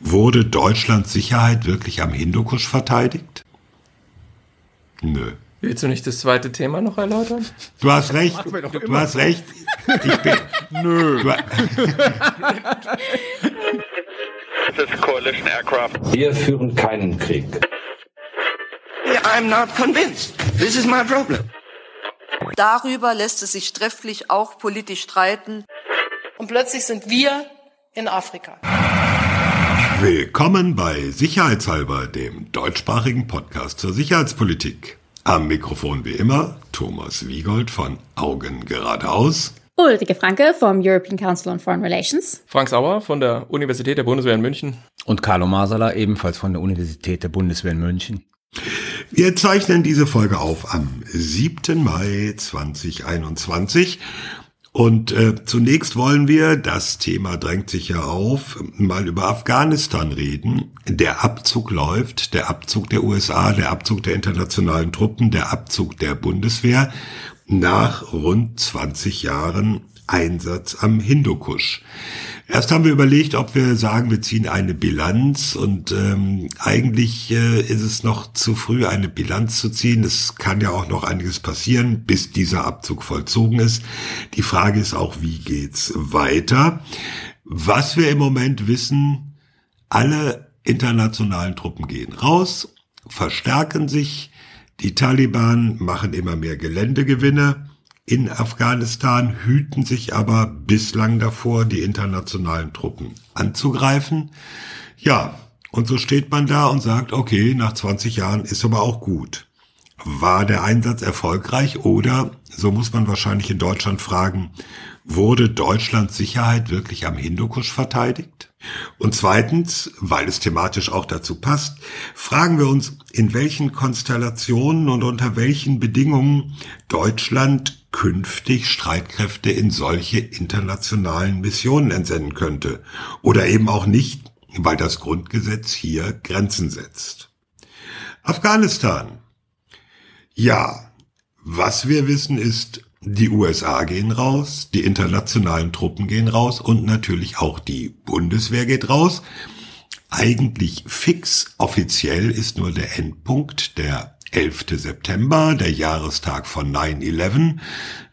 Wurde Deutschlands Sicherheit wirklich am Hindukusch verteidigt? Nö. Willst du nicht das zweite Thema noch erläutern? Du hast recht. Du, du hast recht. Ich bin. Nö. Wir führen keinen Krieg. I'm not convinced. This is my problem. Darüber lässt es sich trefflich auch politisch streiten. Und plötzlich sind wir in Afrika. Willkommen bei Sicherheitshalber, dem deutschsprachigen Podcast zur Sicherheitspolitik. Am Mikrofon wie immer Thomas Wiegold von Augen geradeaus. Ulrike Franke vom European Council on Foreign Relations. Frank Sauer von der Universität der Bundeswehr in München. Und Carlo Masala ebenfalls von der Universität der Bundeswehr in München. Wir zeichnen diese Folge auf am 7. Mai 2021 und äh, zunächst wollen wir, das Thema drängt sich ja auf, mal über Afghanistan reden. Der Abzug läuft, der Abzug der USA, der Abzug der internationalen Truppen, der Abzug der Bundeswehr nach rund 20 Jahren Einsatz am Hindukusch. Erst haben wir überlegt, ob wir sagen, wir ziehen eine Bilanz und ähm, eigentlich äh, ist es noch zu früh, eine Bilanz zu ziehen. Es kann ja auch noch einiges passieren, bis dieser Abzug vollzogen ist. Die Frage ist auch, wie geht's weiter? Was wir im Moment wissen, alle internationalen Truppen gehen raus, verstärken sich, die Taliban machen immer mehr Geländegewinne in Afghanistan hüten sich aber bislang davor, die internationalen Truppen anzugreifen. Ja, und so steht man da und sagt, okay, nach 20 Jahren ist aber auch gut. War der Einsatz erfolgreich oder, so muss man wahrscheinlich in Deutschland fragen, wurde Deutschlands Sicherheit wirklich am Hindukusch verteidigt? Und zweitens, weil es thematisch auch dazu passt, fragen wir uns, in welchen Konstellationen und unter welchen Bedingungen Deutschland künftig Streitkräfte in solche internationalen Missionen entsenden könnte. Oder eben auch nicht, weil das Grundgesetz hier Grenzen setzt. Afghanistan. Ja, was wir wissen ist, die USA gehen raus, die internationalen Truppen gehen raus und natürlich auch die Bundeswehr geht raus. Eigentlich fix offiziell ist nur der Endpunkt der 11. September, der Jahrestag von 9-11,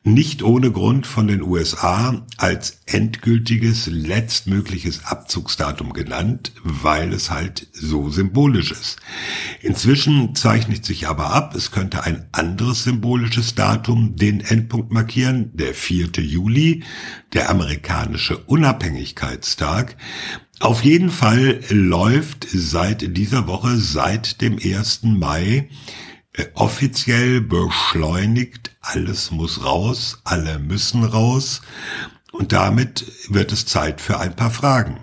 nicht ohne Grund von den USA als endgültiges letztmögliches Abzugsdatum genannt, weil es halt so symbolisch ist. Inzwischen zeichnet sich aber ab, es könnte ein anderes symbolisches Datum den Endpunkt markieren, der 4. Juli, der amerikanische Unabhängigkeitstag. Auf jeden Fall läuft seit dieser Woche, seit dem 1. Mai, äh, offiziell beschleunigt, alles muss raus, alle müssen raus und damit wird es Zeit für ein paar Fragen.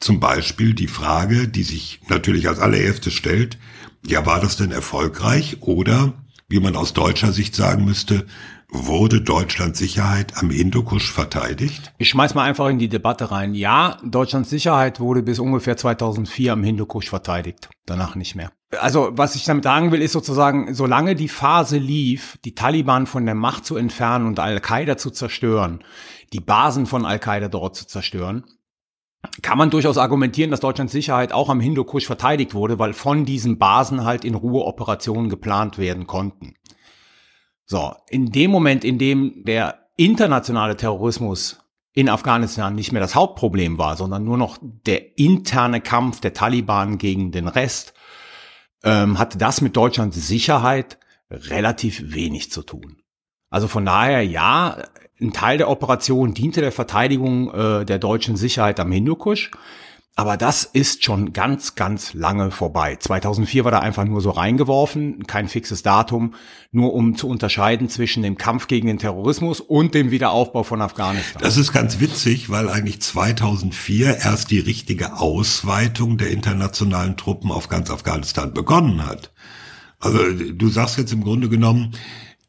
Zum Beispiel die Frage, die sich natürlich als allererstes stellt, ja, war das denn erfolgreich oder, wie man aus deutscher Sicht sagen müsste, Wurde Deutschlands Sicherheit am Hindukusch verteidigt? Ich schmeiß mal einfach in die Debatte rein. Ja, Deutschlands Sicherheit wurde bis ungefähr 2004 am Hindukusch verteidigt. Danach nicht mehr. Also, was ich damit sagen will, ist sozusagen, solange die Phase lief, die Taliban von der Macht zu entfernen und Al-Qaida zu zerstören, die Basen von Al-Qaida dort zu zerstören, kann man durchaus argumentieren, dass Deutschlands Sicherheit auch am Hindukusch verteidigt wurde, weil von diesen Basen halt in Ruhe Operationen geplant werden konnten. So, in dem Moment, in dem der internationale Terrorismus in Afghanistan nicht mehr das Hauptproblem war, sondern nur noch der interne Kampf der Taliban gegen den Rest, ähm, hatte das mit Deutschlands Sicherheit relativ wenig zu tun. Also von daher, ja, ein Teil der Operation diente der Verteidigung äh, der deutschen Sicherheit am Hindukusch. Aber das ist schon ganz, ganz lange vorbei. 2004 war da einfach nur so reingeworfen, kein fixes Datum, nur um zu unterscheiden zwischen dem Kampf gegen den Terrorismus und dem Wiederaufbau von Afghanistan. Das ist ganz witzig, weil eigentlich 2004 erst die richtige Ausweitung der internationalen Truppen auf ganz Afghanistan begonnen hat. Also du sagst jetzt im Grunde genommen,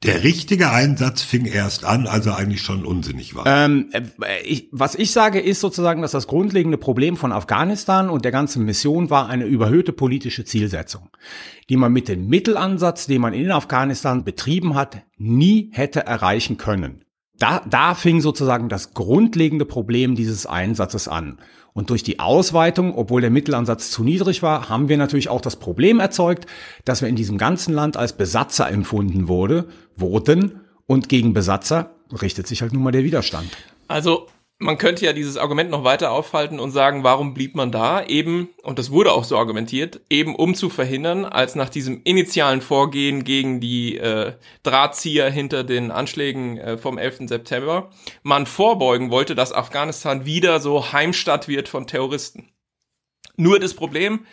der richtige Einsatz fing erst an, als er eigentlich schon unsinnig war. Ähm, äh, ich, was ich sage, ist sozusagen, dass das grundlegende Problem von Afghanistan und der ganzen Mission war eine überhöhte politische Zielsetzung, die man mit dem Mittelansatz, den man in Afghanistan betrieben hat, nie hätte erreichen können. Da, da fing sozusagen das grundlegende Problem dieses Einsatzes an. Und durch die Ausweitung, obwohl der Mittelansatz zu niedrig war, haben wir natürlich auch das Problem erzeugt, dass wir in diesem ganzen Land als Besatzer empfunden wurde, wurden und gegen Besatzer richtet sich halt nun mal der Widerstand. Also man könnte ja dieses Argument noch weiter aufhalten und sagen, warum blieb man da? Eben, und das wurde auch so argumentiert, eben um zu verhindern, als nach diesem initialen Vorgehen gegen die äh, Drahtzieher hinter den Anschlägen äh, vom 11. September, man vorbeugen wollte, dass Afghanistan wieder so Heimstatt wird von Terroristen. Nur das Problem,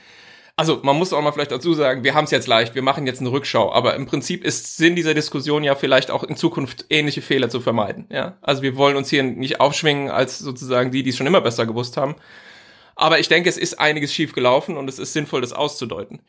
also man muss auch mal vielleicht dazu sagen, wir haben es jetzt leicht, wir machen jetzt eine Rückschau, aber im Prinzip ist Sinn dieser Diskussion ja vielleicht auch in Zukunft ähnliche Fehler zu vermeiden. Ja, also wir wollen uns hier nicht aufschwingen als sozusagen die, die es schon immer besser gewusst haben. Aber ich denke, es ist einiges schief gelaufen und es ist sinnvoll, das auszudeuten.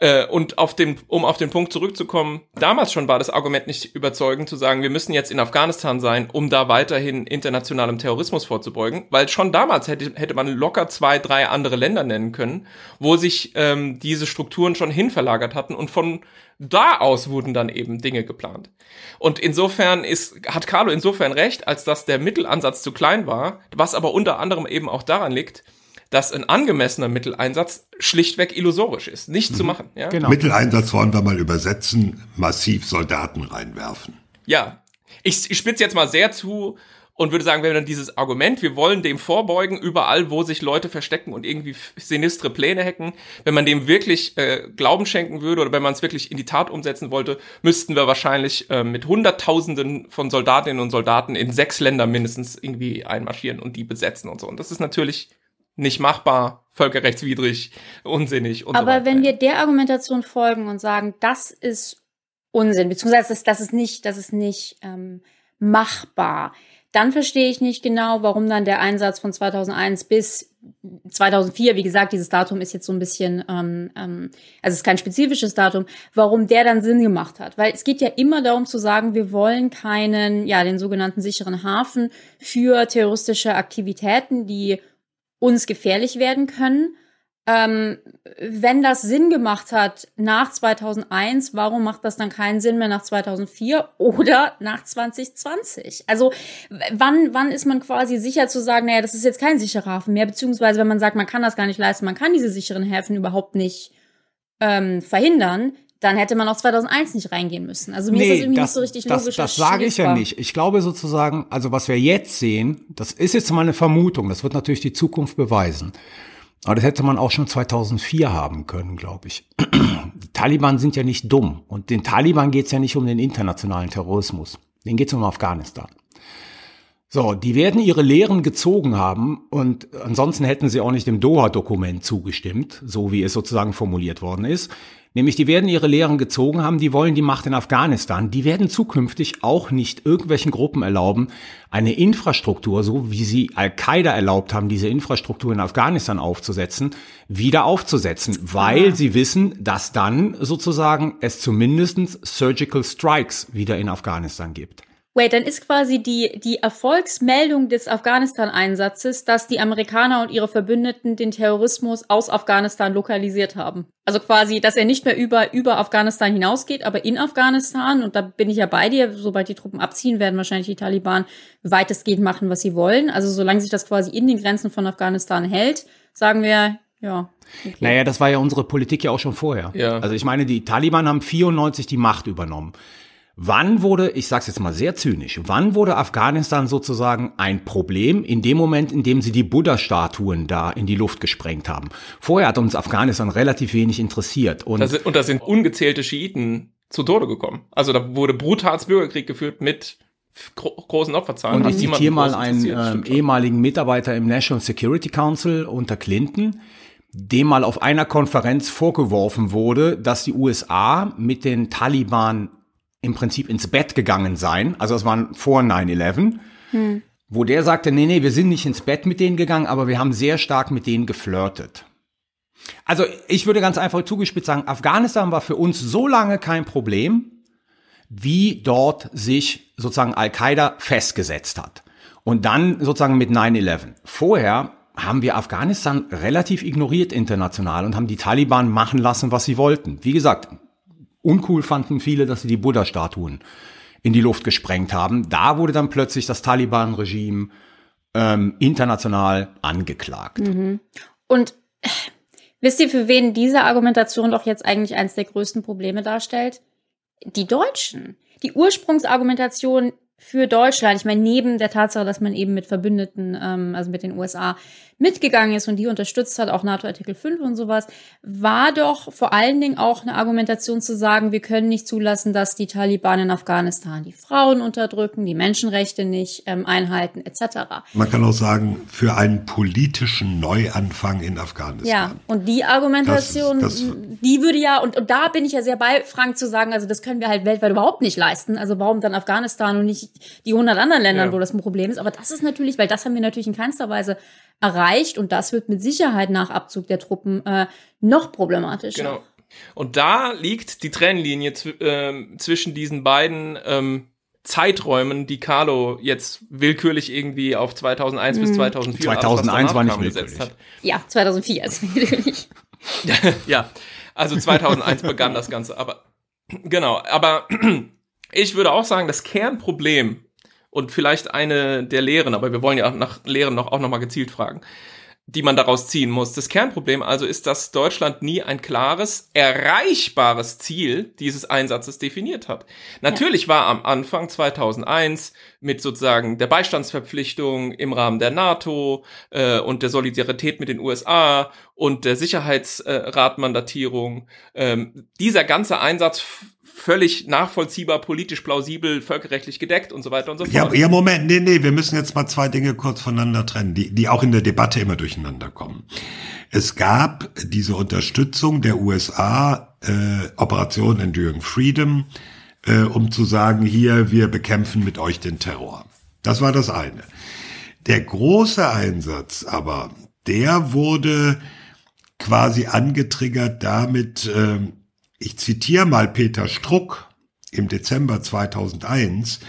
Äh, und auf den, um auf den Punkt zurückzukommen, damals schon war das Argument nicht überzeugend zu sagen, wir müssen jetzt in Afghanistan sein, um da weiterhin internationalem Terrorismus vorzubeugen, weil schon damals hätte, hätte man locker zwei, drei andere Länder nennen können, wo sich ähm, diese Strukturen schon hinverlagert hatten und von da aus wurden dann eben Dinge geplant. Und insofern ist, hat Carlo insofern recht, als dass der Mittelansatz zu klein war, was aber unter anderem eben auch daran liegt, dass ein angemessener Mitteleinsatz schlichtweg illusorisch ist, nicht mhm. zu machen. Ja? Genau. Mitteleinsatz wollen wir mal übersetzen, massiv Soldaten reinwerfen. Ja, ich, ich spitze jetzt mal sehr zu und würde sagen, wenn dann dieses Argument, wir wollen dem vorbeugen, überall, wo sich Leute verstecken und irgendwie sinistre Pläne hacken, wenn man dem wirklich äh, Glauben schenken würde oder wenn man es wirklich in die Tat umsetzen wollte, müssten wir wahrscheinlich äh, mit Hunderttausenden von Soldatinnen und Soldaten in sechs Länder mindestens irgendwie einmarschieren und die besetzen und so. Und das ist natürlich nicht machbar, völkerrechtswidrig, unsinnig und Aber so wenn wir der Argumentation folgen und sagen, das ist Unsinn, beziehungsweise das, das ist nicht, das ist nicht ähm, machbar, dann verstehe ich nicht genau, warum dann der Einsatz von 2001 bis 2004, wie gesagt, dieses Datum ist jetzt so ein bisschen, ähm, ähm, also es ist kein spezifisches Datum, warum der dann Sinn gemacht hat. Weil es geht ja immer darum zu sagen, wir wollen keinen, ja, den sogenannten sicheren Hafen für terroristische Aktivitäten, die uns gefährlich werden können. Ähm, wenn das Sinn gemacht hat nach 2001, warum macht das dann keinen Sinn mehr nach 2004 oder nach 2020? Also wann, wann ist man quasi sicher zu sagen, naja, das ist jetzt kein sicherer Hafen mehr, beziehungsweise wenn man sagt, man kann das gar nicht leisten, man kann diese sicheren Häfen überhaupt nicht ähm, verhindern, dann hätte man auch 2001 nicht reingehen müssen. Also mir nee, ist das irgendwie das, nicht so richtig das, logisch. Das sage ich ja nicht. Ich glaube sozusagen, also was wir jetzt sehen, das ist jetzt mal eine Vermutung, das wird natürlich die Zukunft beweisen. Aber das hätte man auch schon 2004 haben können, glaube ich. Die Taliban sind ja nicht dumm. Und den Taliban geht es ja nicht um den internationalen Terrorismus. Den geht es um Afghanistan. So, die werden ihre Lehren gezogen haben und ansonsten hätten sie auch nicht dem Doha-Dokument zugestimmt, so wie es sozusagen formuliert worden ist. Nämlich, die werden ihre Lehren gezogen haben, die wollen die Macht in Afghanistan. Die werden zukünftig auch nicht irgendwelchen Gruppen erlauben, eine Infrastruktur, so wie sie Al-Qaida erlaubt haben, diese Infrastruktur in Afghanistan aufzusetzen, wieder aufzusetzen, weil ah. sie wissen, dass dann sozusagen es zumindestens Surgical Strikes wieder in Afghanistan gibt. Wait, dann ist quasi die, die Erfolgsmeldung des Afghanistan-Einsatzes, dass die Amerikaner und ihre Verbündeten den Terrorismus aus Afghanistan lokalisiert haben. Also quasi, dass er nicht mehr über, über Afghanistan hinausgeht, aber in Afghanistan, und da bin ich ja bei dir, sobald die Truppen abziehen, werden wahrscheinlich die Taliban weitestgehend machen, was sie wollen. Also solange sich das quasi in den Grenzen von Afghanistan hält, sagen wir, ja. Okay. Naja, das war ja unsere Politik ja auch schon vorher. Ja. Also ich meine, die Taliban haben 94 die Macht übernommen. Wann wurde, ich sage es jetzt mal sehr zynisch, wann wurde Afghanistan sozusagen ein Problem in dem Moment, in dem sie die Buddha-Statuen da in die Luft gesprengt haben? Vorher hat uns Afghanistan relativ wenig interessiert. Und, da sind, und da sind ungezählte Schiiten zu Tode gekommen. Also da wurde brutals Bürgerkrieg geführt mit gro großen Opferzahlen. Und ich zitiere mal einen äh, ehemaligen Mitarbeiter im National Security Council unter Clinton, dem mal auf einer Konferenz vorgeworfen wurde, dass die USA mit den Taliban im Prinzip ins Bett gegangen sein. Also es waren vor 9-11. Hm. Wo der sagte, nee, nee, wir sind nicht ins Bett mit denen gegangen, aber wir haben sehr stark mit denen geflirtet. Also ich würde ganz einfach zugespitzt sagen, Afghanistan war für uns so lange kein Problem, wie dort sich sozusagen Al-Qaida festgesetzt hat. Und dann sozusagen mit 9-11. Vorher haben wir Afghanistan relativ ignoriert international und haben die Taliban machen lassen, was sie wollten. Wie gesagt, Uncool fanden viele, dass sie die Buddha-Statuen in die Luft gesprengt haben. Da wurde dann plötzlich das Taliban-Regime ähm, international angeklagt. Mhm. Und äh, wisst ihr, für wen diese Argumentation doch jetzt eigentlich eines der größten Probleme darstellt? Die Deutschen. Die Ursprungsargumentation für Deutschland, ich meine, neben der Tatsache, dass man eben mit Verbündeten, ähm, also mit den USA, mitgegangen ist und die unterstützt hat, auch NATO Artikel 5 und sowas, war doch vor allen Dingen auch eine Argumentation zu sagen, wir können nicht zulassen, dass die Taliban in Afghanistan die Frauen unterdrücken, die Menschenrechte nicht ähm, einhalten, etc. Man kann auch sagen, für einen politischen Neuanfang in Afghanistan. Ja, und die Argumentation, das, das, die würde ja, und, und da bin ich ja sehr bei Frank zu sagen, also das können wir halt weltweit überhaupt nicht leisten. Also warum dann Afghanistan und nicht die 100 anderen Ländern, ja. wo das ein Problem ist. Aber das ist natürlich, weil das haben wir natürlich in keinster Weise erreicht und das wird mit Sicherheit nach Abzug der Truppen äh, noch problematischer. Genau. Und da liegt die Trennlinie zw äh, zwischen diesen beiden ähm, Zeiträumen, die Carlo jetzt willkürlich irgendwie auf 2001 mhm. bis 2004 2001 war nicht willkürlich. Hat. Ja, 2004 ist willkürlich. ja, also 2001 begann das Ganze, aber genau, aber ich würde auch sagen, das Kernproblem und vielleicht eine der Lehren, aber wir wollen ja nach Lehren noch, auch noch mal gezielt fragen, die man daraus ziehen muss. Das Kernproblem also ist, dass Deutschland nie ein klares, erreichbares Ziel dieses Einsatzes definiert hat. Natürlich ja. war am Anfang 2001 mit sozusagen der Beistandsverpflichtung im Rahmen der NATO äh, und der Solidarität mit den USA und der Sicherheitsratmandatierung äh, dieser ganze Einsatz völlig nachvollziehbar, politisch plausibel, völkerrechtlich gedeckt und so weiter und so fort. Ja, ja Moment, nee, nee, wir müssen jetzt mal zwei Dinge kurz voneinander trennen, die, die auch in der Debatte immer durcheinander kommen. Es gab diese Unterstützung der USA, äh, Operation Enduring Freedom, äh, um zu sagen, hier, wir bekämpfen mit euch den Terror. Das war das eine. Der große Einsatz aber, der wurde quasi angetriggert damit, äh, ich zitiere mal Peter Struck im Dezember 2001,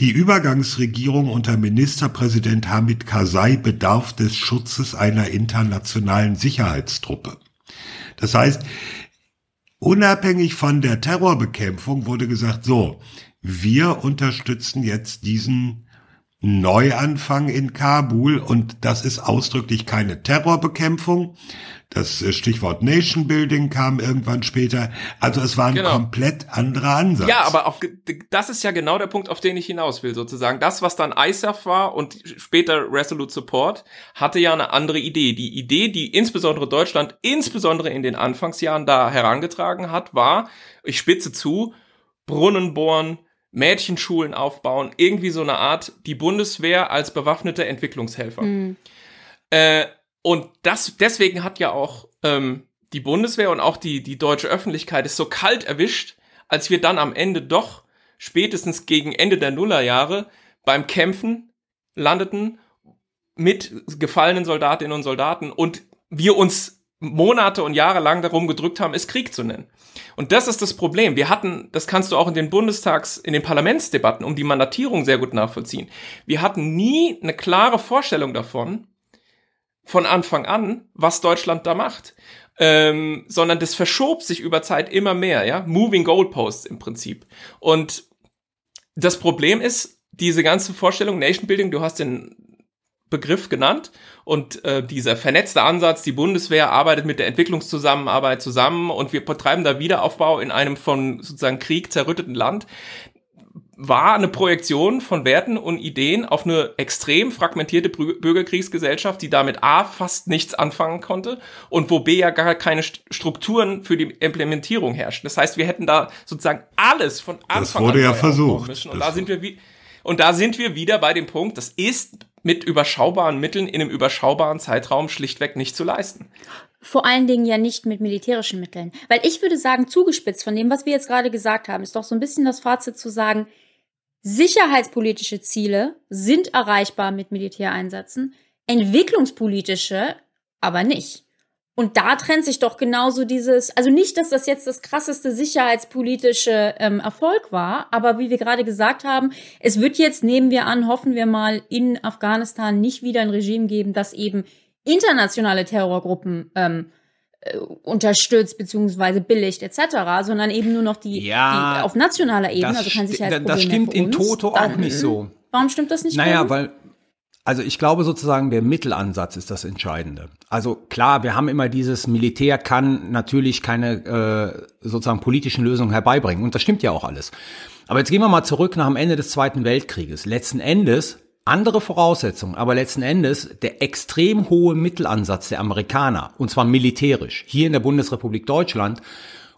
die Übergangsregierung unter Ministerpräsident Hamid Karzai bedarf des Schutzes einer internationalen Sicherheitstruppe. Das heißt, unabhängig von der Terrorbekämpfung wurde gesagt, so, wir unterstützen jetzt diesen Neuanfang in Kabul und das ist ausdrücklich keine Terrorbekämpfung, das äh, Stichwort Nation Building kam irgendwann später. Also es war ein genau. komplett anderer Ansatz. Ja, aber auf, das ist ja genau der Punkt, auf den ich hinaus will, sozusagen. Das, was dann ISAF war und später Resolute Support, hatte ja eine andere Idee. Die Idee, die insbesondere Deutschland, insbesondere in den Anfangsjahren da herangetragen hat, war, ich spitze zu, Brunnen bohren, Mädchenschulen aufbauen, irgendwie so eine Art, die Bundeswehr als bewaffnete Entwicklungshelfer. Mhm. Äh, und das, deswegen hat ja auch ähm, die Bundeswehr und auch die, die deutsche Öffentlichkeit es so kalt erwischt, als wir dann am Ende doch spätestens gegen Ende der Nullerjahre beim Kämpfen landeten mit gefallenen Soldatinnen und Soldaten und wir uns Monate und Jahre lang darum gedrückt haben, es Krieg zu nennen. Und das ist das Problem. Wir hatten, das kannst du auch in den Bundestags, in den Parlamentsdebatten um die Mandatierung sehr gut nachvollziehen. Wir hatten nie eine klare Vorstellung davon, von Anfang an, was Deutschland da macht. Ähm, sondern das verschob sich über Zeit immer mehr, ja. Moving Goalposts im Prinzip. Und das Problem ist, diese ganze Vorstellung, Nation Building, du hast den Begriff genannt und äh, dieser vernetzte Ansatz, die Bundeswehr arbeitet mit der Entwicklungszusammenarbeit zusammen und wir betreiben da Wiederaufbau in einem von sozusagen Krieg zerrütteten Land war eine Projektion von Werten und Ideen auf eine extrem fragmentierte Bürgerkriegsgesellschaft, die damit A fast nichts anfangen konnte und wo B ja gar keine Strukturen für die Implementierung herrschen. Das heißt, wir hätten da sozusagen alles von Anfang an das wurde an ja versucht. Müssen. Und da sind wir wie und da sind wir wieder bei dem Punkt, das ist mit überschaubaren Mitteln in einem überschaubaren Zeitraum schlichtweg nicht zu leisten. Vor allen Dingen ja nicht mit militärischen Mitteln. Weil ich würde sagen, zugespitzt von dem, was wir jetzt gerade gesagt haben, ist doch so ein bisschen das Fazit zu sagen, Sicherheitspolitische Ziele sind erreichbar mit Militäreinsätzen, entwicklungspolitische aber nicht. Und da trennt sich doch genauso dieses, also nicht, dass das jetzt das krasseste sicherheitspolitische ähm, Erfolg war, aber wie wir gerade gesagt haben, es wird jetzt, nehmen wir an, hoffen wir mal, in Afghanistan nicht wieder ein Regime geben, das eben internationale Terrorgruppen ähm, äh, unterstützt beziehungsweise billigt etc., sondern eben nur noch die, Ja, die auf nationaler Ebene, also kein Sicherheitsproblem das stimmt in Toto auch nicht so. Warum stimmt das nicht? Naja, weil, also ich glaube sozusagen, der Mittelansatz ist das Entscheidende. Also klar, wir haben immer dieses Militär kann natürlich keine äh, sozusagen politischen Lösungen herbeibringen. Und das stimmt ja auch alles. Aber jetzt gehen wir mal zurück nach dem Ende des Zweiten Weltkrieges. Letzten Endes andere Voraussetzungen, aber letzten Endes der extrem hohe Mittelansatz der Amerikaner, und zwar militärisch, hier in der Bundesrepublik Deutschland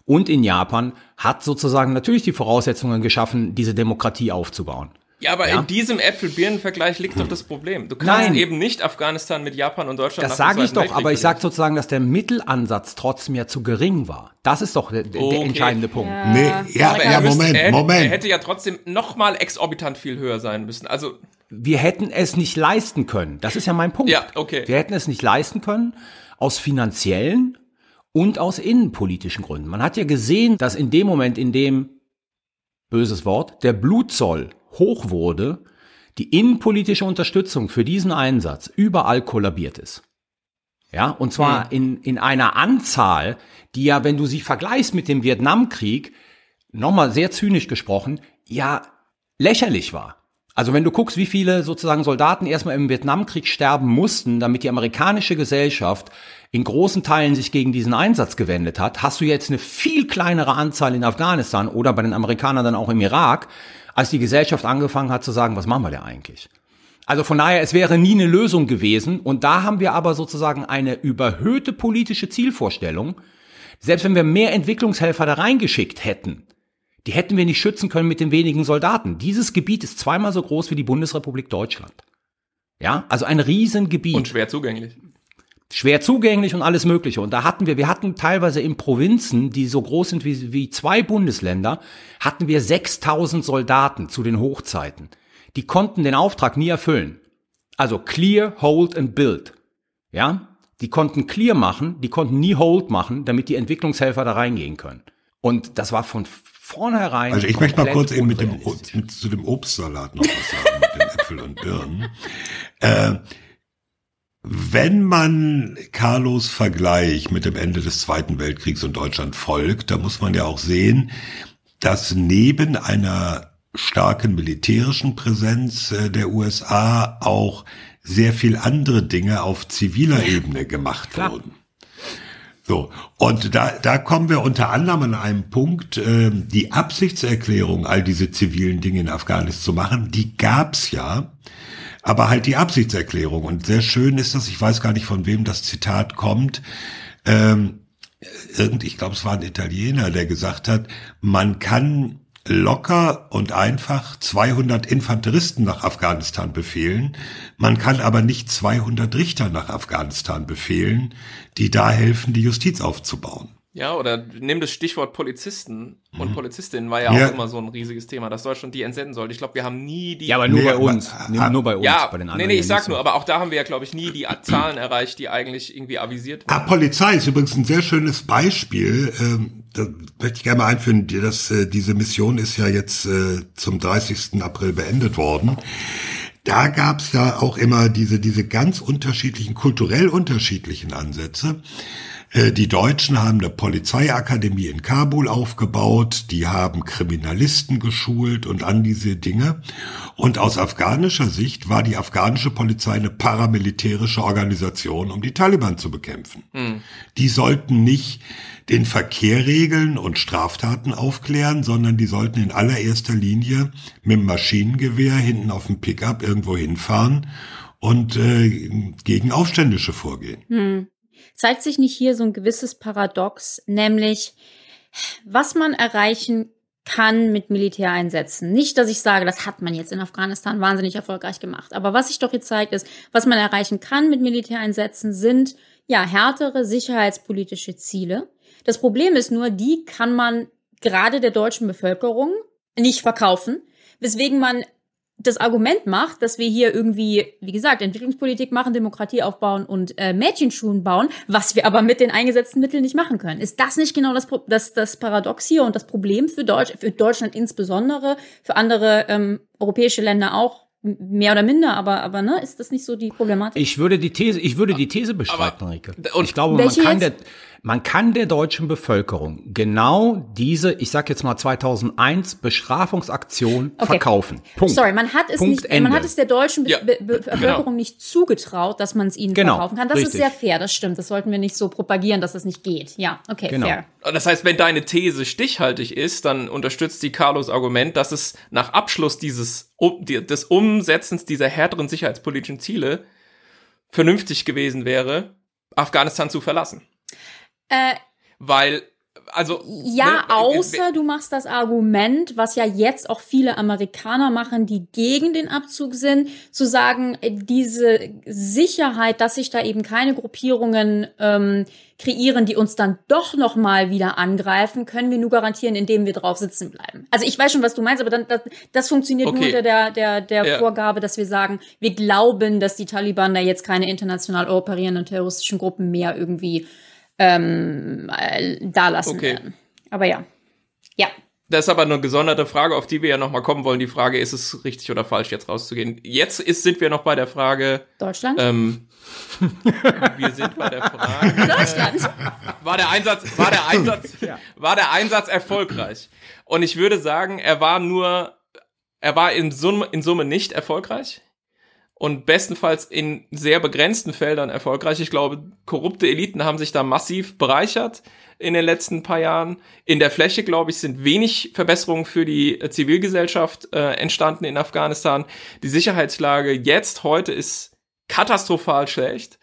und in Japan, hat sozusagen natürlich die Voraussetzungen geschaffen, diese Demokratie aufzubauen. Ja, aber Ja. in diesem Äpfel-Birnen-Vergleich liegt doch das Problem. Du kannst Nein. eben nicht Afghanistan mit Japan und Deutschland Das sage ich doch, Weltkrieg aber ich sage sozusagen, dass der Mittelansatz trotzdem ja zu gering war. Das ist doch der, der Okay. entscheidende Punkt. Nee, ja, Aber ja, er müsste- Moment, er hätte, Moment. Er hätte ja trotzdem noch mal exorbitant viel höher sein müssen. Also, Wir hätten es nicht leisten können. Das ist ja mein Punkt. Ja, okay. Wir hätten es nicht leisten können aus finanziellen und aus innenpolitischen Gründen. Man hat ja gesehen, dass in dem Moment, in dem, böses Wort, der Blutzoll hoch wurde, die innenpolitische Unterstützung für diesen Einsatz überall kollabiert ist. Ja, und zwar in, in einer Anzahl, die ja, wenn du sie vergleichst mit dem Vietnamkrieg, nochmal sehr zynisch gesprochen, ja lächerlich war. Also wenn du guckst, wie viele sozusagen Soldaten erstmal im Vietnamkrieg sterben mussten, damit die amerikanische Gesellschaft in großen Teilen sich gegen diesen Einsatz gewendet hat, hast du jetzt eine viel kleinere Anzahl in Afghanistan oder bei den Amerikanern dann auch im Irak, als die Gesellschaft angefangen hat zu sagen, was machen wir denn eigentlich? Also von daher, es wäre nie eine Lösung gewesen. Und da haben wir aber sozusagen eine überhöhte politische Zielvorstellung. Selbst wenn wir mehr Entwicklungshelfer da reingeschickt hätten, die hätten wir nicht schützen können mit den wenigen Soldaten. Dieses Gebiet ist zweimal so groß wie die Bundesrepublik Deutschland. Ja, also ein Riesengebiet und schwer zugänglich. Schwer zugänglich und alles Mögliche. Und da hatten wir, wir hatten teilweise in Provinzen, die so groß sind wie, wie zwei Bundesländer, hatten wir 6000 Soldaten zu den Hochzeiten. Die konnten den Auftrag nie erfüllen. Also clear, hold and build. Ja? Die konnten clear machen, die konnten nie hold machen, damit die Entwicklungshelfer da reingehen können. Und das war von vornherein. Also ich möchte mal kurz eben mit dem, mit, zu dem Obstsalat noch was sagen, mit den Äpfel und Birnen. Äh, wenn man Carlos Vergleich mit dem Ende des Zweiten Weltkriegs und Deutschland folgt, da muss man ja auch sehen, dass neben einer starken militärischen Präsenz äh, der USA auch sehr viel andere Dinge auf ziviler Ebene gemacht Klar. wurden. So, und da, da kommen wir unter anderem an einem Punkt, äh, die Absichtserklärung, all diese zivilen Dinge in Afghanistan zu machen, die gab's ja, aber halt die Absichtserklärung. Und sehr schön ist das, ich weiß gar nicht, von wem das Zitat kommt, ähm, irgend, ich glaube, es war ein Italiener, der gesagt hat, man kann locker und einfach 200 Infanteristen nach Afghanistan befehlen. Man kann aber nicht 200 Richter nach Afghanistan befehlen, die da helfen, die Justiz aufzubauen. Ja, oder nimm das Stichwort Polizisten und Polizistinnen war ja, Ja. auch immer so ein riesiges Thema, dass Deutschland die entsenden sollte. Ich glaube, wir haben nie die. Ja, aber nur Nee, bei uns. ah, nur bei uns. ja, bei den nee, anderen nee, ich ja sag so. nur, aber auch da haben wir ja, glaube ich, nie die Zahlen erreicht, die eigentlich irgendwie avisiert Ah, wurden. Polizei ist übrigens ein sehr schönes Beispiel. Ähm, da möchte ich gerne mal einführen. Die- Das, äh, diese Mission ist ja jetzt äh, zum 30. April beendet worden. Da gab's ja auch immer diese, diese ganz unterschiedlichen, kulturell unterschiedlichen Ansätze. Äh, Die Deutschen haben eine Polizeiakademie in Kabul aufgebaut, die haben Kriminalisten geschult und an diese Dinge. Und aus afghanischer Sicht war die afghanische Polizei eine paramilitärische Organisation, um die Taliban zu bekämpfen. Die sollten nicht den Verkehr regeln und Straftaten aufklären, sondern die sollten in allererster Linie mit dem Maschinengewehr hinten auf dem Pickup irgendwo hinfahren und äh, gegen Aufständische vorgehen. Zeigt sich nicht hier so ein gewisses Paradox, nämlich was man erreichen kann mit Militäreinsätzen. Nicht, dass ich sage, das hat man jetzt in Afghanistan wahnsinnig erfolgreich gemacht. Aber was sich doch hier zeigt, ist, was man erreichen kann mit Militäreinsätzen sind ja härtere sicherheitspolitische Ziele. Das Problem ist nur, die kann man gerade der deutschen Bevölkerung nicht verkaufen, weswegen man das Argument macht, dass wir hier irgendwie, wie gesagt, Entwicklungspolitik machen, Demokratie aufbauen und äh, Mädchenschulen bauen, was wir aber mit den eingesetzten Mitteln nicht machen können. Ist das nicht genau das, das, das Paradox hier und das Problem für, Deutsch, für Deutschland insbesondere, für andere ähm, europäische Länder auch mehr oder minder, aber, aber ne, ist das nicht so die Problematik? Ich würde die These, ich würde die These bestreiten, Rike. und Ich glaube, welche man kann der, jetzt? Man kann der deutschen Bevölkerung genau diese, ich sag jetzt mal 2001 Bestrafungsaktion Okay. verkaufen. Punkt. Sorry, man hat es Punkt, nicht, Ende. man hat es der deutschen Be Ja, Be Be Bevölkerung genau. nicht zugetraut, dass man es ihnen Genau, verkaufen kann. Das richtig. ist sehr fair, das stimmt. Das sollten wir nicht so propagieren, dass das nicht geht. Ja, okay, Genau. fair. Das heißt, wenn deine These stichhaltig ist, dann unterstützt die Carlos Argument, dass es nach Abschluss dieses die, des Umsetzens dieser härteren sicherheitspolitischen Ziele vernünftig gewesen wäre, Afghanistan zu verlassen. Äh, Weil, also. Ja, ne, außer du machst das Argument, was ja jetzt auch viele Amerikaner machen, die gegen den Abzug sind, zu sagen, äh, diese Sicherheit, dass sich da eben keine Gruppierungen ähm, kreieren, die uns dann doch noch mal wieder angreifen, können wir nur garantieren, indem wir drauf sitzen bleiben. Also ich weiß schon, was du meinst, aber dann, das, das funktioniert nur Okay. unter der, der, der Ja. Vorgabe, dass wir sagen, wir glauben, dass die Taliban da jetzt keine international operierenden terroristischen Gruppen mehr irgendwie ähm, äh, da lassen Okay. werden. Aber ja. Ja. Das ist aber eine gesonderte Frage, auf die wir ja nochmal kommen wollen. Die Frage, ist es richtig oder falsch, jetzt rauszugehen? Jetzt ist, sind wir noch bei der Frage, Deutschland? ähm, wir sind bei der Frage, Deutschland. war der Einsatz, war der Einsatz, war der Einsatz erfolgreich? Und ich würde sagen, er war nur, er war in Summe, in Summe nicht erfolgreich und bestenfalls in sehr begrenzten Feldern erfolgreich. Ich glaube, korrupte Eliten haben sich da massiv bereichert in den letzten paar Jahren. In der Fläche, glaube ich, sind wenig Verbesserungen für die äh, Zivilgesellschaft äh, entstanden in Afghanistan. Die Sicherheitslage jetzt, heute ist katastrophal schlecht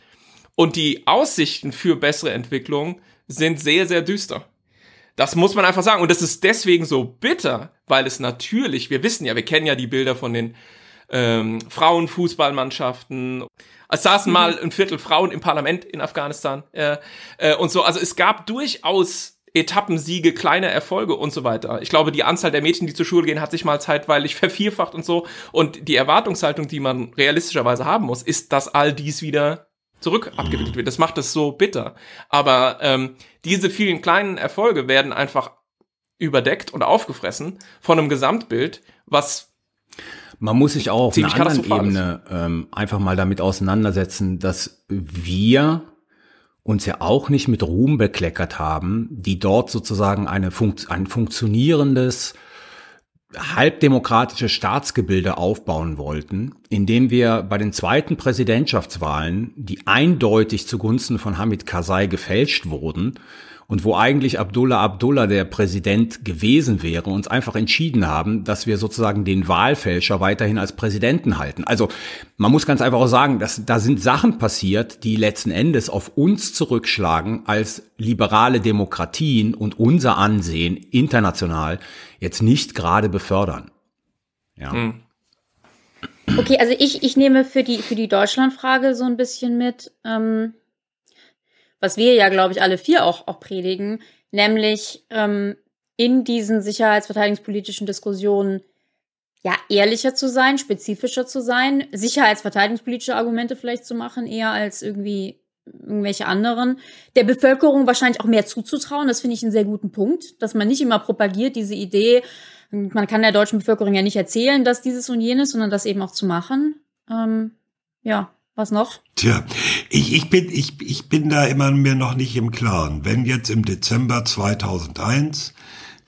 und die Aussichten für bessere Entwicklung sind sehr, sehr düster. Das muss man einfach sagen. Und das ist deswegen so bitter, weil es natürlich, wir wissen ja, wir kennen ja die Bilder von den ähm, Frauenfußballmannschaften. Es saßen mal ein Viertel Frauen im Parlament in Afghanistan äh, äh, und so. Also es gab durchaus Etappensiege, kleine Erfolge und so weiter. Ich glaube, die Anzahl der Mädchen, die zur Schule gehen, hat sich mal zeitweilig vervierfacht und so. Und die Erwartungshaltung, die man realistischerweise haben muss, ist, dass all dies wieder zurück abgewickelt wird. Das macht es so bitter. Aber ähm, diese vielen kleinen Erfolge werden einfach überdeckt und aufgefressen von einem Gesamtbild, was Man muss sich auch auf einer anderen. Ebene ähm, einfach mal damit auseinandersetzen, dass wir uns ja auch nicht mit Ruhm bekleckert haben, die dort sozusagen eine Funkt ein funktionierendes halbdemokratische Staatsgebilde aufbauen wollten, indem wir bei den zweiten Präsidentschaftswahlen, die eindeutig zugunsten von Hamid Karzai gefälscht wurden und wo eigentlich Abdullah Abdullah der Präsident gewesen wäre, uns einfach entschieden haben, dass wir sozusagen den Wahlfälscher weiterhin als Präsidenten halten. Also man muss ganz einfach auch sagen, dass da sind Sachen passiert, die letzten Endes auf uns zurückschlagen als liberale Demokratien und unser Ansehen international jetzt nicht gerade befördern. Ja. Hm. Okay, also ich, ich nehme für die, für die Deutschlandfrage so ein bisschen mit, ähm, was wir ja, glaube ich, alle vier auch, auch predigen, nämlich ähm, in diesen sicherheitsverteidigungspolitischen Diskussionen ja ehrlicher zu sein, spezifischer zu sein, sicherheitsverteidigungspolitische Argumente vielleicht zu machen, eher als irgendwie irgendwelche anderen. Der Bevölkerung wahrscheinlich auch mehr zuzutrauen, das finde ich einen sehr guten Punkt, dass man nicht immer propagiert, diese Idee, man kann der deutschen Bevölkerung ja nicht erzählen, dass dieses und jenes, sondern das eben auch zu machen. Ähm, ja, was noch? Tja, ich, ich, bin, ich, ich bin da immer mir noch nicht im Klaren. Wenn jetzt im Dezember 2001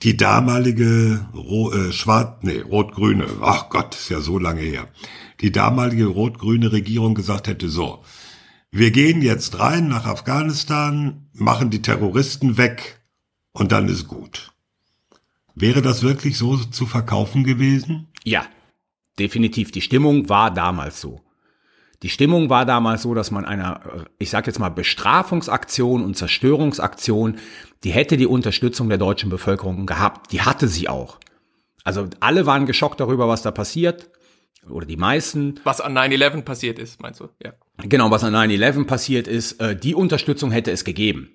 die damalige Ro äh, Schwarz, nee, rot-grüne, ach Gott, ist ja so lange her, die damalige rot-grüne Regierung gesagt hätte, so, wir gehen jetzt rein nach Afghanistan, machen die Terroristen weg und dann ist gut. Wäre das wirklich so zu verkaufen gewesen? Ja, definitiv. Die Stimmung war damals so. Die Stimmung war damals so, dass man einer, ich sage jetzt mal, Bestrafungsaktion und Zerstörungsaktion, die hätte die Unterstützung der deutschen Bevölkerung gehabt. Die hatte sie auch. Also alle waren geschockt darüber, was da passiert. Oder die meisten. was an 9-11 passiert ist, meinst du? Ja. Genau, was an 9-11 passiert ist, äh, die Unterstützung hätte es gegeben.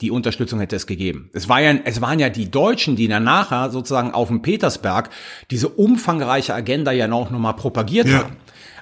Die Unterstützung hätte es gegeben. Es, war ja, es waren ja die Deutschen, die dann nachher sozusagen auf dem Petersberg diese umfangreiche Agenda ja noch nochmal propagiert Ja. haben.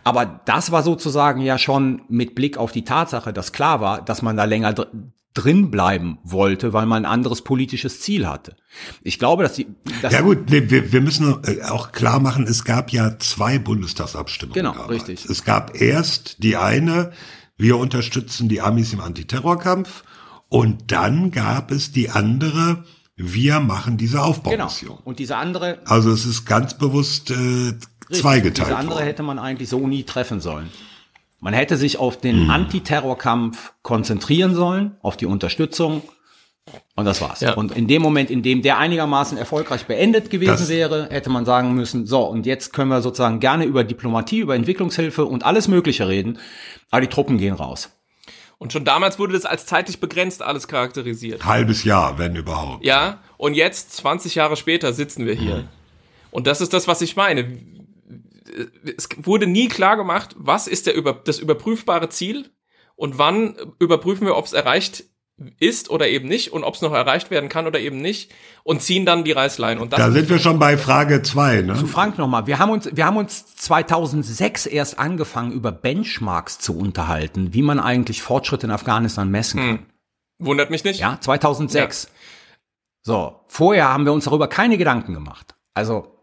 Aber das war sozusagen ja schon mit Blick auf die Tatsache, dass klar war, dass man da länger dr drin bleiben wollte, weil man ein anderes politisches Ziel hatte. Ich glaube, dass die, dass Ja gut, wir, wir müssen äh, auch klar machen, es gab ja zwei Bundestagsabstimmungen. Genau, damals. richtig. Es gab erst die eine, wir unterstützen die Amis im Antiterrorkampf Und dann gab es die andere, wir machen diese Genau. Aufbaumission. Und diese andere, Also es ist ganz bewusst äh, zweigeteilt diese andere worden. hätte man eigentlich so nie treffen sollen. Man hätte sich auf den Hm. Antiterrorkampf konzentrieren sollen, auf die Unterstützung. Und das war's. Ja. Und in dem Moment, in dem der einigermaßen erfolgreich beendet gewesen Das- wäre, hätte man sagen müssen, so, und jetzt können wir sozusagen gerne über Diplomatie, über Entwicklungshilfe und alles Mögliche reden, aber die Truppen gehen raus. Und schon damals wurde das als zeitlich begrenzt alles charakterisiert. Halbes Jahr, wenn überhaupt. Ja, und jetzt, 20 Jahre später, sitzen wir hier. Und das ist das, was ich meine. Es wurde nie klar gemacht, was ist der über, das überprüfbare Ziel und wann überprüfen wir, ob es erreicht ist oder eben nicht und ob es noch erreicht werden kann oder eben nicht und ziehen dann die Reißleine. Und das Da sind wir schon bei Frage zwei. Ne? Zu Frank nochmal. Wir haben uns, wir haben uns 2006 erst angefangen, über Benchmarks zu unterhalten, wie man eigentlich Fortschritte in Afghanistan messen kann. wundert mich nicht. Ja, 2006. So, vorher haben wir uns darüber keine Gedanken gemacht. Also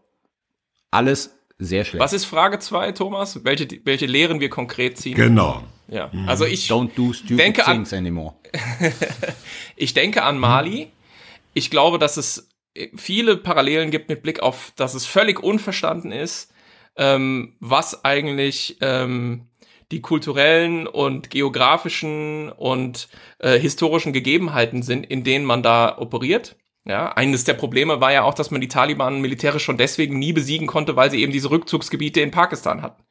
alles sehr schlecht. Was ist Frage zwei, Thomas? Welche, welche Lehren wir konkret ziehen? Genau. Ja, also ich Don't do stupid denke an- things anymore. Ich denke an Mali. Ich glaube, dass es viele Parallelen gibt mit Blick auf, dass es völlig unverstanden ist, ähm, was eigentlich ähm, die kulturellen und geografischen und äh, historischen Gegebenheiten sind, in denen man da operiert. Ja, eines der Probleme war ja auch, dass man die Taliban militärisch schon deswegen nie besiegen konnte, weil sie eben diese Rückzugsgebiete in Pakistan hatten.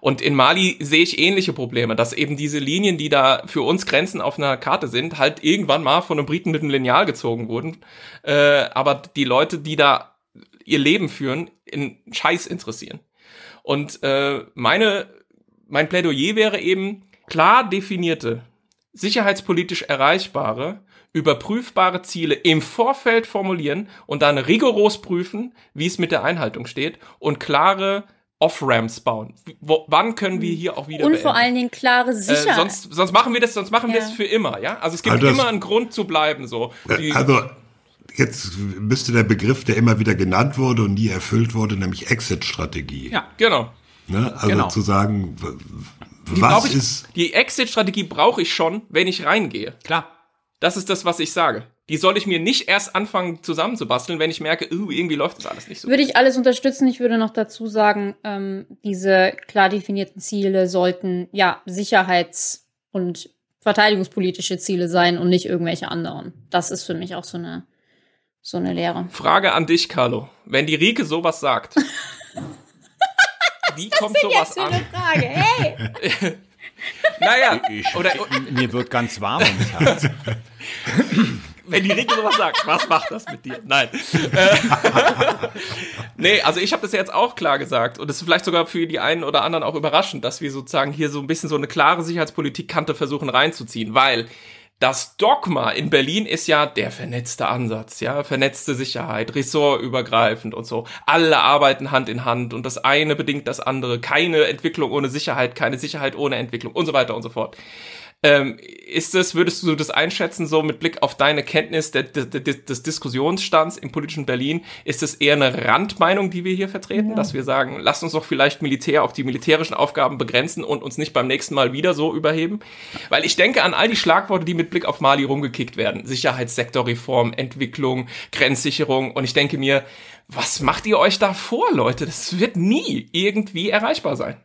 Und in Mali sehe ich ähnliche Probleme, dass eben diese Linien, die da für uns Grenzen auf einer Karte sind, halt irgendwann mal von einem Briten mit einem Lineal gezogen wurden. Äh, aber die Leute, die da ihr Leben führen, in Scheiß interessieren. Und äh, meine, mein Plädoyer wäre eben klar definierte, sicherheitspolitisch erreichbare, überprüfbare Ziele im Vorfeld formulieren und dann rigoros prüfen, wie es mit der Einhaltung steht und klare Off-Ramps bauen. Wo, wann können wir hier auch wieder Und beenden? vor allen Dingen klare äh, Sicherheit. sonst, sonst machen wir das, sonst machen wir Ja. das für immer, ja? Also es gibt Also das- immer einen Grund zu bleiben, so. Die- Also jetzt müsste der Begriff, der immer wieder genannt wurde und nie erfüllt wurde, nämlich Exit-Strategie. Ja. genau. Ne? Also Genau. zu sagen, Die was ich, ist die Exit-Strategie brauche ich schon, wenn ich reingehe. Klar. Das ist das, was ich sage. Die soll ich mir nicht erst anfangen zusammenzubasteln, wenn ich merke, uh, irgendwie läuft das alles nicht so. würde ich alles unterstützen. Ich würde noch dazu sagen, ähm, diese klar definierten Ziele sollten ja sicherheits- und verteidigungspolitische Ziele sein und nicht irgendwelche anderen. Das ist für mich auch so eine so eine Lehre. Frage an dich, Carlo. Wenn die Rike sowas sagt, wie kommt sowas an? Frage. Hey! Naja, oder Mir wird ganz warm ums Herz. wenn die Rike sowas sagt, was macht das mit dir? Nein. Äh, nee, also ich habe das ja jetzt auch klar gesagt und es ist vielleicht sogar für die einen oder anderen auch überraschend, dass wir sozusagen hier so ein bisschen so eine klare Sicherheitspolitik-Kante versuchen reinzuziehen, weil das Dogma in Berlin ist ja der vernetzte Ansatz, ja, vernetzte Sicherheit, ressortübergreifend und so. Alle arbeiten Hand in Hand und das eine bedingt das andere. Keine Entwicklung ohne Sicherheit, keine Sicherheit ohne Entwicklung und so weiter und so fort. Ähm, ist das, würdest du das einschätzen, so mit Blick auf deine Kenntnis der, der, der, des Diskussionsstands im politischen Berlin? Ist das eher eine Randmeinung, die wir hier vertreten, dass wir sagen, lasst uns doch vielleicht Militär auf die militärischen Aufgaben begrenzen und uns nicht beim nächsten Mal wieder so überheben? Weil ich denke an all die Schlagworte, die mit Blick auf Mali rumgekickt werden. Sicherheitssektorreform, Entwicklung, Grenzsicherung. Und ich denke mir, was macht ihr euch da vor, Leute? Das wird nie irgendwie erreichbar sein.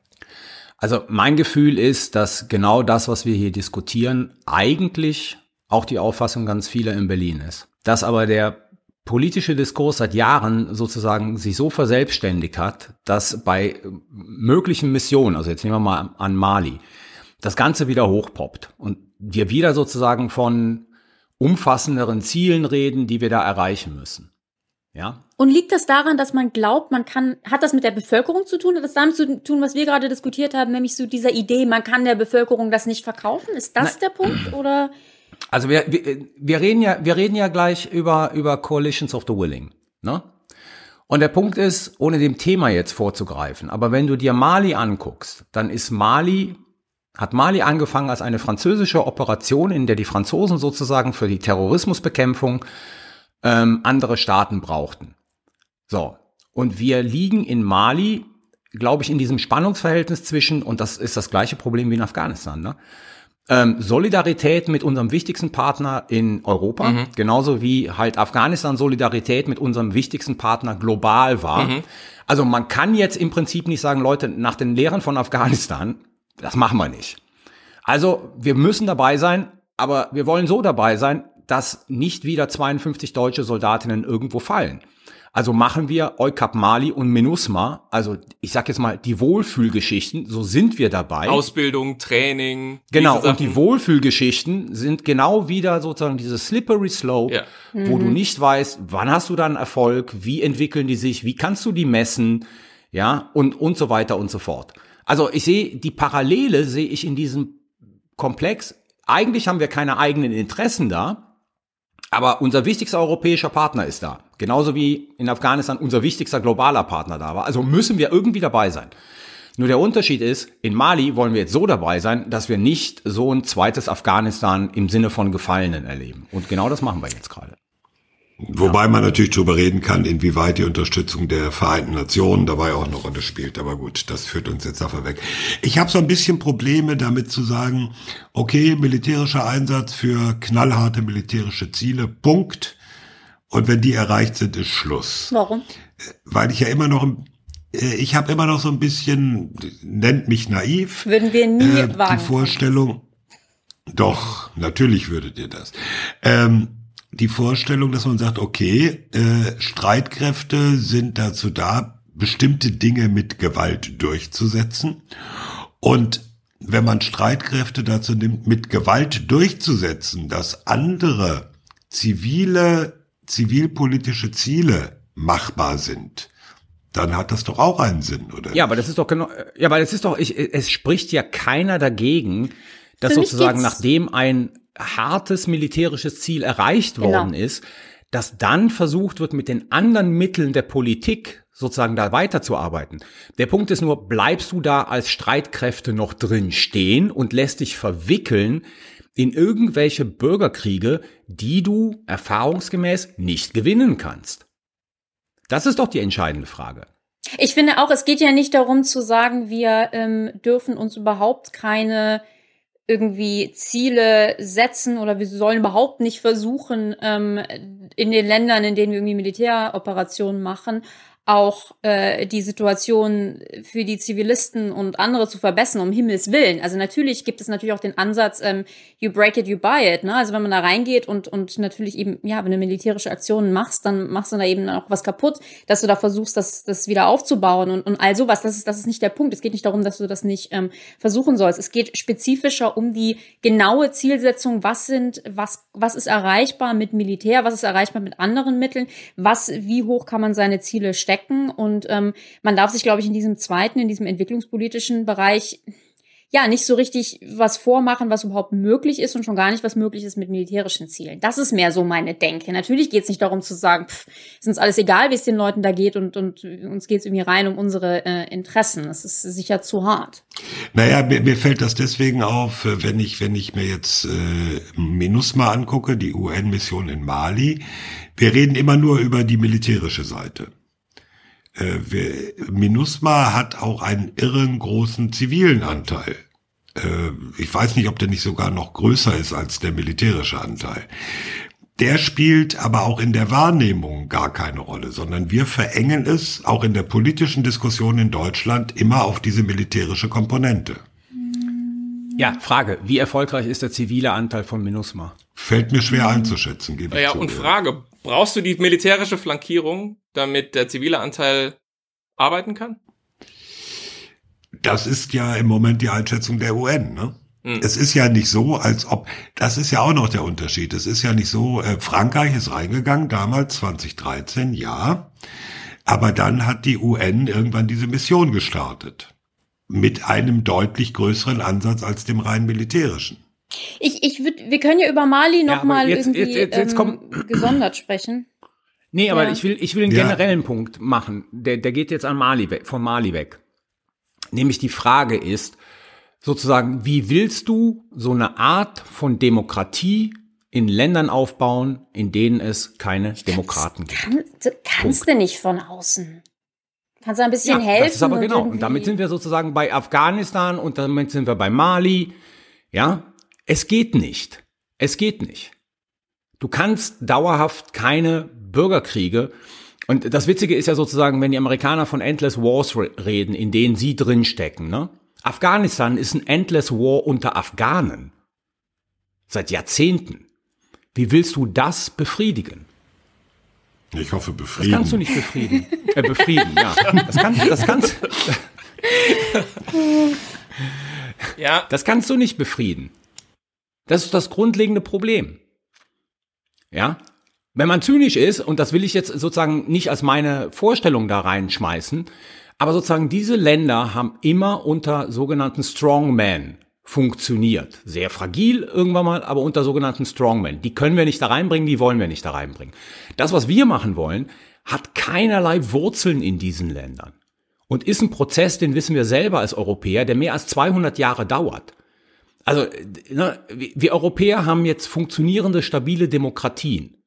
Also mein Gefühl ist, dass genau das, was wir hier diskutieren, eigentlich auch die Auffassung ganz vieler in Berlin ist. Dass aber der politische Diskurs seit Jahren sozusagen sich so verselbstständigt hat, dass bei möglichen Missionen, also jetzt nehmen wir mal an Mali, das Ganze wieder hochpoppt und wir wieder sozusagen von umfassenderen Zielen reden, die wir da erreichen müssen. Ja, Und liegt das daran, dass man glaubt, man kann, hat das mit der Bevölkerung zu tun? Hat das damit zu tun, was wir gerade diskutiert haben, nämlich so dieser Idee, man kann der Bevölkerung das nicht verkaufen? Ist das der Punkt? Oder? Also wir, wir, wir reden ja, wir reden ja gleich über, über Coalitions of the Willing, ne? Und der Punkt ist, ohne dem Thema jetzt vorzugreifen, aber wenn du dir Mali anguckst, dann ist Mali, hat Mali angefangen als eine französische Operation, in der die Franzosen sozusagen für die Terrorismusbekämpfung ähm, andere Staaten brauchten. So. Und wir liegen in Mali, glaube ich, in diesem Spannungsverhältnis zwischen, und das ist das gleiche Problem wie in Afghanistan, ne? Ähm, Solidarität mit unserem wichtigsten Partner in Europa, mhm. genauso wie halt Afghanistan Solidarität mit unserem wichtigsten Partner global war. Mhm. Also man kann jetzt im Prinzip nicht sagen, Leute, nach den Lehren von Afghanistan, das machen wir nicht. Also wir müssen dabei sein, aber wir wollen so dabei sein, dass nicht wieder 52 deutsche Soldatinnen irgendwo fallen. Also machen wir Eukap Mali und MINUSMA, also ich sag jetzt mal die Wohlfühlgeschichten, so sind wir dabei. Ausbildung, Training. Genau, und die Wohlfühlgeschichten sind genau wieder sozusagen dieses slippery slope, ja. wo mhm. du nicht weißt, wann hast du dann Erfolg, wie entwickeln die sich, wie kannst du die messen, ja, und, und so weiter und so fort. Also ich sehe, die Parallele sehe ich in diesem Komplex. Eigentlich haben wir keine eigenen Interessen da, aber unser wichtigster europäischer Partner ist da. Genauso wie in Afghanistan unser wichtigster globaler Partner da war. Also müssen wir irgendwie dabei sein. Nur der Unterschied ist, in Mali wollen wir jetzt so dabei sein, dass wir nicht so ein zweites Afghanistan im Sinne von Gefallenen erleben. Und genau das machen wir jetzt gerade. Wobei man natürlich darüber reden kann, inwieweit die Unterstützung der Vereinten Nationen dabei auch eine Rolle spielt. Aber gut, das führt uns jetzt davon weg. Ich habe so ein bisschen Probleme damit zu sagen, okay, militärischer Einsatz für knallharte militärische Ziele, Punkt. Und wenn die erreicht sind, ist Schluss. Warum? Weil ich ja immer noch äh, ich habe immer noch so ein bisschen, nennt mich naiv. Würden wir nie äh, wagen. Die Vorstellung, doch, natürlich würdet ihr das. Ähm, die Vorstellung, dass man sagt, okay, äh, Streitkräfte sind dazu da, bestimmte Dinge mit Gewalt durchzusetzen. Und wenn man Streitkräfte dazu nimmt, mit Gewalt durchzusetzen, dass andere zivile, zivilpolitische Ziele machbar sind, dann hat das doch auch einen Sinn, oder? Ja, aber das ist doch genau, ja, aber das ist doch, ich, es spricht ja keiner dagegen, dass sozusagen nachdem ein hartes militärisches Ziel erreicht genau. worden ist, dass dann versucht wird, mit den anderen Mitteln der Politik sozusagen da weiterzuarbeiten. Der Punkt ist nur, bleibst du da als Streitkräfte noch drin stehen und lässt dich verwickeln in irgendwelche Bürgerkriege, die du erfahrungsgemäß nicht gewinnen kannst? Das ist doch die entscheidende Frage. Ich finde auch, es geht ja nicht darum zu sagen, wir ähm, dürfen uns überhaupt keine irgendwie Ziele setzen oder wir sollen überhaupt nicht versuchen, ähm, in den Ländern, in denen wir irgendwie Militäroperationen machen, auch äh, die Situation für die Zivilisten und andere zu verbessern, um Himmels Willen. Also natürlich gibt es natürlich auch den Ansatz, ähm, you break it, you buy it. Ne? Also wenn man da reingeht und, und natürlich eben, ja, wenn du militärische Aktionen machst, dann machst du da eben auch was kaputt, dass du da versuchst, das, das wieder aufzubauen und, und all sowas. Das ist, das ist nicht der Punkt. Es geht nicht darum, dass du das nicht ähm, versuchen sollst. Es geht spezifischer um die genaue Zielsetzung. Was sind, was, was ist erreichbar mit Militär? Was ist erreichbar mit anderen Mitteln? Was, wie hoch kann man seine Ziele stecken? Stecken. Und ähm, man darf sich, glaube ich, in diesem zweiten, in diesem entwicklungspolitischen Bereich ja nicht so richtig was vormachen, was überhaupt möglich ist und schon gar nicht, was möglich ist mit militärischen Zielen. Das ist mehr so meine Denke. Natürlich geht es nicht darum zu sagen, pff, ist uns alles egal, wie es den Leuten da geht und, und uns geht es irgendwie rein um unsere äh, Interessen. Das ist sicher zu hart. Naja, mir, mir fällt das deswegen auf, äh, wenn ich, wenn ich mir jetzt äh, MINUSMA angucke, die UN-Mission in Mali. Wir reden immer nur über die militärische Seite. Äh, MINUSMA hat auch einen irren großen zivilen Anteil. Äh, ich weiß nicht, ob der nicht sogar noch größer ist als der militärische Anteil. Der spielt aber auch in der Wahrnehmung gar keine Rolle, sondern wir verengen es auch in der politischen Diskussion in Deutschland immer auf diese militärische Komponente. Ja, Frage, wie erfolgreich ist der zivile Anteil von MINUSMA? Fällt mir schwer einzuschätzen, gebe ich Ja, zu, und Frage, brauchst du die militärische Flankierung, damit der zivile Anteil arbeiten kann? Das ist ja im Moment die Einschätzung der UN, ne? Hm. Es ist ja nicht so, als ob, das ist ja auch noch der Unterschied. Es ist ja nicht so, äh, Frankreich ist reingegangen, damals 2013, ja. Aber dann hat die UN irgendwann diese Mission gestartet mit einem deutlich größeren Ansatz als dem rein militärischen. Ich, ich würde, wir können ja über Mali noch ja, mal jetzt, irgendwie jetzt, jetzt, jetzt ähm, gesondert sprechen. Nee, aber ja. ich will, ich will einen ja. generellen Punkt machen. Der, der geht jetzt an Mali weg, von Mali weg. Nämlich die Frage ist, sozusagen, wie willst du so eine Art von Demokratie in Ländern aufbauen, in denen es keine Demokraten gibt? Kann, kannst Punkt. du nicht von außen. Kannst du ein bisschen ja, helfen? Das ist aber genau. Und damit sind wir sozusagen bei Afghanistan und damit sind wir bei Mali. Ja. Es geht nicht. Es geht nicht. Du kannst dauerhaft keine Bürgerkriege und das Witzige ist ja sozusagen, wenn die Amerikaner von Endless Wars reden, in denen sie drinstecken, ne? Afghanistan ist ein Endless War unter Afghanen. Seit Jahrzehnten. Wie willst du das befriedigen? Ich hoffe befrieden. Das kannst du nicht befrieden. Äh, befrieden, ja. Das, kann, das kannst Ja, Das kannst du nicht befrieden. Das ist das grundlegende Problem. Ja? Wenn man zynisch ist, und das will ich jetzt sozusagen nicht als meine Vorstellung da reinschmeißen, aber sozusagen diese Länder haben immer unter sogenannten Strongmen funktioniert. Sehr fragil irgendwann mal, aber unter sogenannten Strongmen. Die können wir nicht da reinbringen, die wollen wir nicht da reinbringen. Das, was wir machen wollen, hat keinerlei Wurzeln in diesen Ländern. Und ist ein Prozess, den wissen wir selber als Europäer, der mehr als 200 Jahre dauert. Also ne, wir Europäer haben jetzt funktionierende, stabile Demokratien.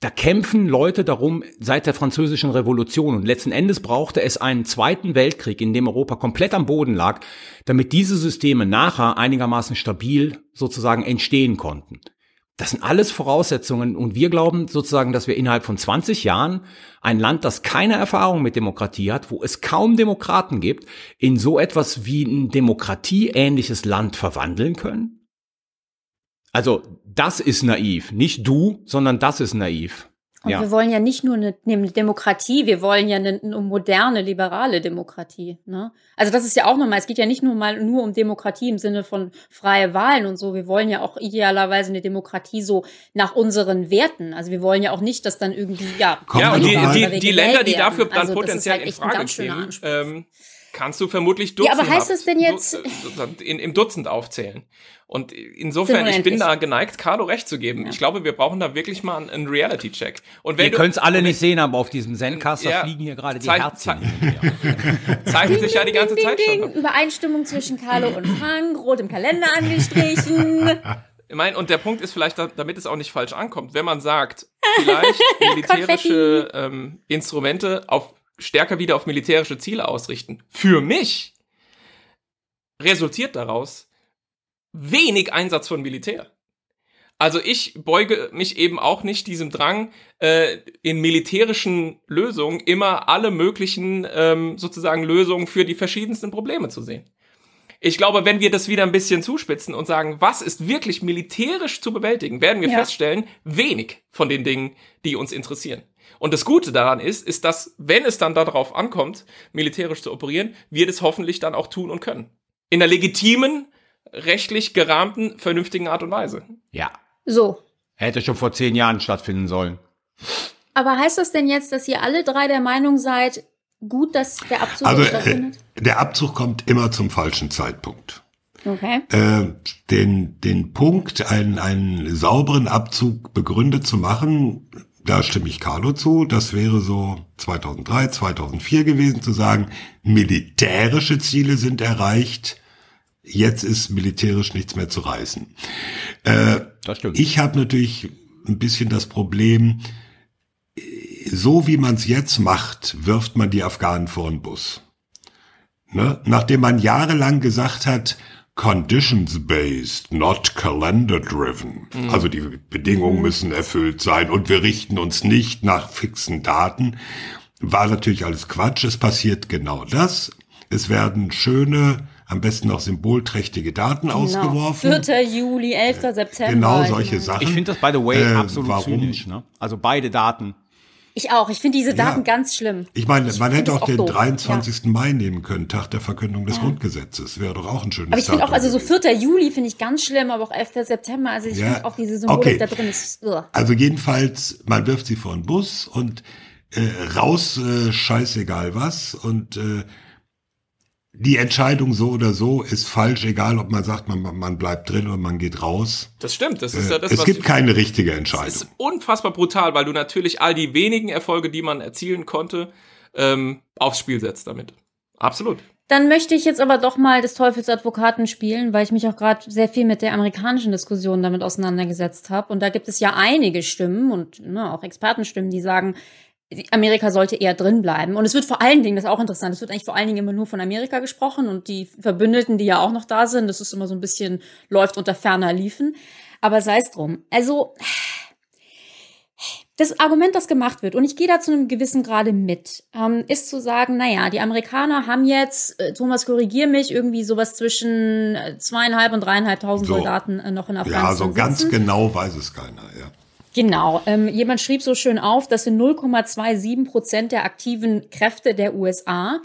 Da kämpfen Leute darum seit der französischen Revolution und letzten Endes brauchte es einen zweiten Weltkrieg, in dem Europa komplett am Boden lag, damit diese Systeme nachher einigermaßen stabil sozusagen entstehen konnten. Das sind alles Voraussetzungen und wir glauben sozusagen, dass wir innerhalb von 20 Jahren ein Land, das keine Erfahrung mit Demokratie hat, wo es kaum Demokraten gibt, in so etwas wie ein demokratieähnliches Land verwandeln können? Also, das ist naiv. Nicht du, sondern das ist naiv. Und ja. wir wollen ja nicht nur eine, eine Demokratie, wir wollen ja eine, eine moderne, liberale Demokratie. Ne? Also das ist ja auch nochmal, es geht ja nicht nur mal nur um Demokratie im Sinne von freie Wahlen und so. Wir wollen ja auch idealerweise eine Demokratie so nach unseren Werten. Also wir wollen ja auch nicht, dass dann irgendwie, ja, Kommt ja und die, die, die Länder, die dafür dann Also das ist potenziell halt in Frage ähm, kannst du vermutlich Ja, Dutzend aber heißt das denn jetzt- in, im Dutzend aufzählen. Und insofern, ich bin da geneigt, Carlo recht zu geben. Ich glaube, wir brauchen da wirklich mal einen, einen Reality-Check. Und wenn Ihr könnt es alle nicht sehen, aber auf diesem Zencaster Ja. fliegen hier gerade die Herzen. zeichnet sich ja die ganze ding, Zeit ding, schon. ding. Übereinstimmung zwischen Carlo und Frank, rot im Kalender angestrichen. Ich meine, und der Punkt ist vielleicht, da- damit es auch nicht falsch ankommt, wenn man sagt, vielleicht militärische ähm, Instrumente auf stärker wieder auf militärische Ziele ausrichten. Für mich resultiert daraus wenig Einsatz von Militär. Also ich beuge mich eben auch nicht diesem Drang, äh, in militärischen Lösungen immer alle möglichen ähm, sozusagen Lösungen für die verschiedensten Probleme zu sehen. Ich glaube, wenn wir das wieder ein bisschen zuspitzen und sagen, was ist wirklich militärisch zu bewältigen, werden wir Ja. feststellen, wenig von den Dingen, die uns interessieren. Und das Gute daran ist, ist, dass, wenn es dann darauf ankommt, militärisch zu operieren, wir das hoffentlich dann auch tun und können. In einer legitimen, rechtlich gerahmten, vernünftigen Art und Weise. Ja, So. hätte schon vor zehn Jahren stattfinden sollen. Aber heißt das denn jetzt, dass ihr alle drei der Meinung seid, gut, dass der Abzug Also äh, stattfindet? der Abzug kommt immer zum falschen Zeitpunkt. Okay. Äh, den, den Punkt, einen, einen sauberen Abzug begründet zu machen, da stimme ich Carlo zu. Das wäre so 2003, 2004 gewesen, zu sagen, militärische Ziele sind erreicht. Jetzt ist militärisch nichts mehr zu reißen. Äh, ich habe natürlich ein bisschen das Problem, so wie man es jetzt macht, wirft man die Afghanen vor den Bus. Ne? Nachdem man jahrelang gesagt hat, conditions-based, not calendar-driven. Also die Bedingungen müssen erfüllt sein und wir richten uns nicht nach fixen Daten. War natürlich alles Quatsch. Es passiert genau das. Es werden schöne, am besten noch symbolträchtige Daten ausgeworfen. Genau. 4. Juli, 11. September. Genau Ich solche Sachen. Ich finde das, by the way, Äh, absolut warum? zynisch. Ne? Also beide Daten. Ich auch. Ich finde diese Daten Ja. ganz schlimm. Ich meine, man hätte auch auch den doof. 23. Mai nehmen können, Tag der Verkündung des Grundgesetzes. Wäre doch auch ein schönes Aber ich finde auch, also so gewesen. 4. Juli finde ich ganz schlimm, aber auch 11. September. Also ich Ja. finde auch diese Symbolik Okay. da drin ist. Ugh. Also jedenfalls, man wirft sie vor den Bus und äh, raus, äh, scheißegal was. Und äh, die Entscheidung so oder so ist falsch, egal ob man sagt, man, man bleibt drin oder man geht raus. Das stimmt. Das ist Äh, ja das, es was gibt keine richtige Es Entscheidung. ist unfassbar brutal, weil du natürlich all die wenigen Erfolge, die man erzielen konnte, ähm, aufs Spiel setzt damit. Absolut. Dann möchte ich jetzt aber doch mal des Teufels Advokaten spielen, weil ich mich auch gerade sehr viel mit der amerikanischen Diskussion damit auseinandergesetzt habe. Und da gibt es ja einige Stimmen und ne, auch Expertenstimmen, die sagen, Amerika sollte eher drin bleiben. Und es wird vor allen Dingen, das ist auch interessant, es wird eigentlich vor allen Dingen immer nur von Amerika gesprochen und die Verbündeten, die ja auch noch da sind, das ist immer so ein bisschen, läuft unter ferner Liefen. Aber sei es drum. Also, das Argument, das gemacht wird, und ich gehe da zu einem gewissen Grade mit, ähm, ist zu sagen, naja, die Amerikaner haben jetzt, äh, Thomas, korrigier mich, irgendwie sowas zwischen äh, zweieinhalb und dreieinhalbtausend so. Soldaten äh, noch in Afghanistan. Ja, so ganz genau weiß es keiner, ja. Genau. Ähm, jemand schrieb so schön auf, das sind 0,27 Prozent der aktiven Kräfte der USA.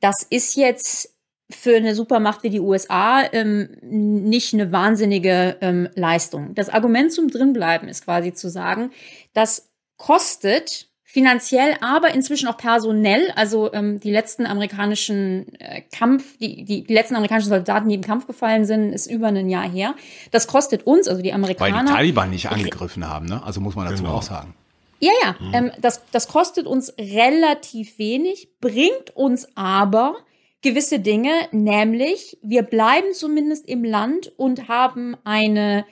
Das ist jetzt für eine Supermacht wie die USA ähm, nicht eine wahnsinnige ähm, Leistung. Das Argument zum Drinbleiben ist quasi zu sagen, das kostet finanziell, aber inzwischen auch personell. Also ähm, die letzten amerikanischen äh, Kampf, die, die, die letzten amerikanischen Soldaten, die im Kampf gefallen sind, ist über ein Jahr her. Das kostet uns, also die Amerikaner. Weil die Taliban nicht angegriffen haben, ne? Also muss man dazu genau. auch sagen. Ja, ja. Mhm. Ähm, das, das kostet uns relativ wenig, bringt uns aber gewisse Dinge, nämlich wir bleiben zumindest im Land und haben eine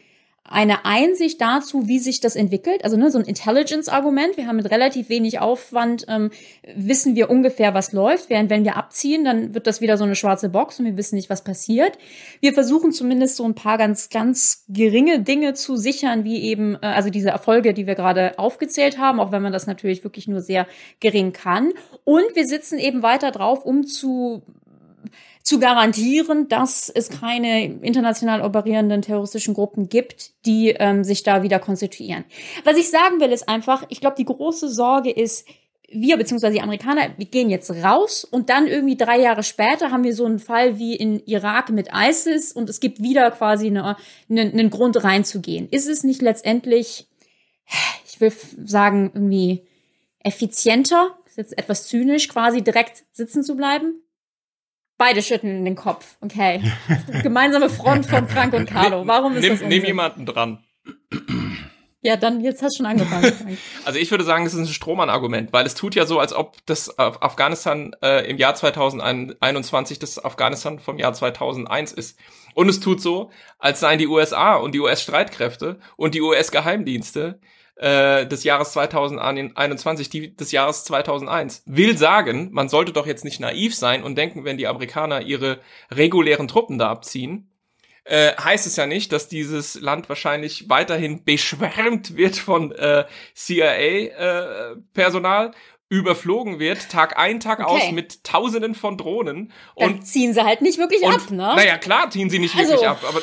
eine Einsicht dazu, wie sich das entwickelt. Also ne, so ein Intelligence-Argument. Wir haben mit relativ wenig Aufwand, ähm, wissen wir ungefähr, was läuft. Während wenn wir abziehen, dann wird das wieder so eine schwarze Box und wir wissen nicht, was passiert. Wir versuchen zumindest so ein paar ganz, ganz geringe Dinge zu sichern, wie eben, äh, also diese Erfolge, die wir gerade aufgezählt haben, auch wenn man das natürlich wirklich nur sehr gering kann. Und wir sitzen eben weiter drauf, um zu zu garantieren, dass es keine international operierenden terroristischen Gruppen gibt, die ähm, sich da wieder konstituieren. Was ich sagen will, ist einfach, ich glaube, die große Sorge ist, wir beziehungsweise die Amerikaner, wir gehen jetzt raus und dann irgendwie drei Jahre später haben wir so einen Fall wie in Irak mit ISIS und es gibt wieder quasi eine, eine, einen Grund reinzugehen. Ist es nicht letztendlich, ich will sagen, irgendwie effizienter, ist jetzt etwas zynisch, quasi direkt sitzen zu bleiben? Beide schütteln den Kopf. Okay. Gemeinsame Front von Frank und Carlo. Warum ist nimm, das Nimm jemanden dran. Ja, dann jetzt hast du schon angefangen. also ich würde sagen, es ist ein Strohmann-Argument, weil es tut ja so, als ob das Afghanistan äh, im Jahr 2021 das Afghanistan vom Jahr 2001 ist. Und es tut so, als seien die USA und die US-Streitkräfte und die US-Geheimdienste äh, des Jahres 2021, die des Jahres 2001. Will sagen, man sollte doch jetzt nicht naiv sein und denken, wenn die Amerikaner ihre regulären Truppen da abziehen, äh, heißt es ja nicht, dass dieses Land wahrscheinlich weiterhin beschwärmt wird von äh, CIA-Personal äh, überflogen wird, Tag ein, Tag okay. aus mit Tausenden von Drohnen. Und Dann ziehen sie halt nicht wirklich und, ab, ne? Naja, klar ziehen sie nicht also, wirklich ab, aber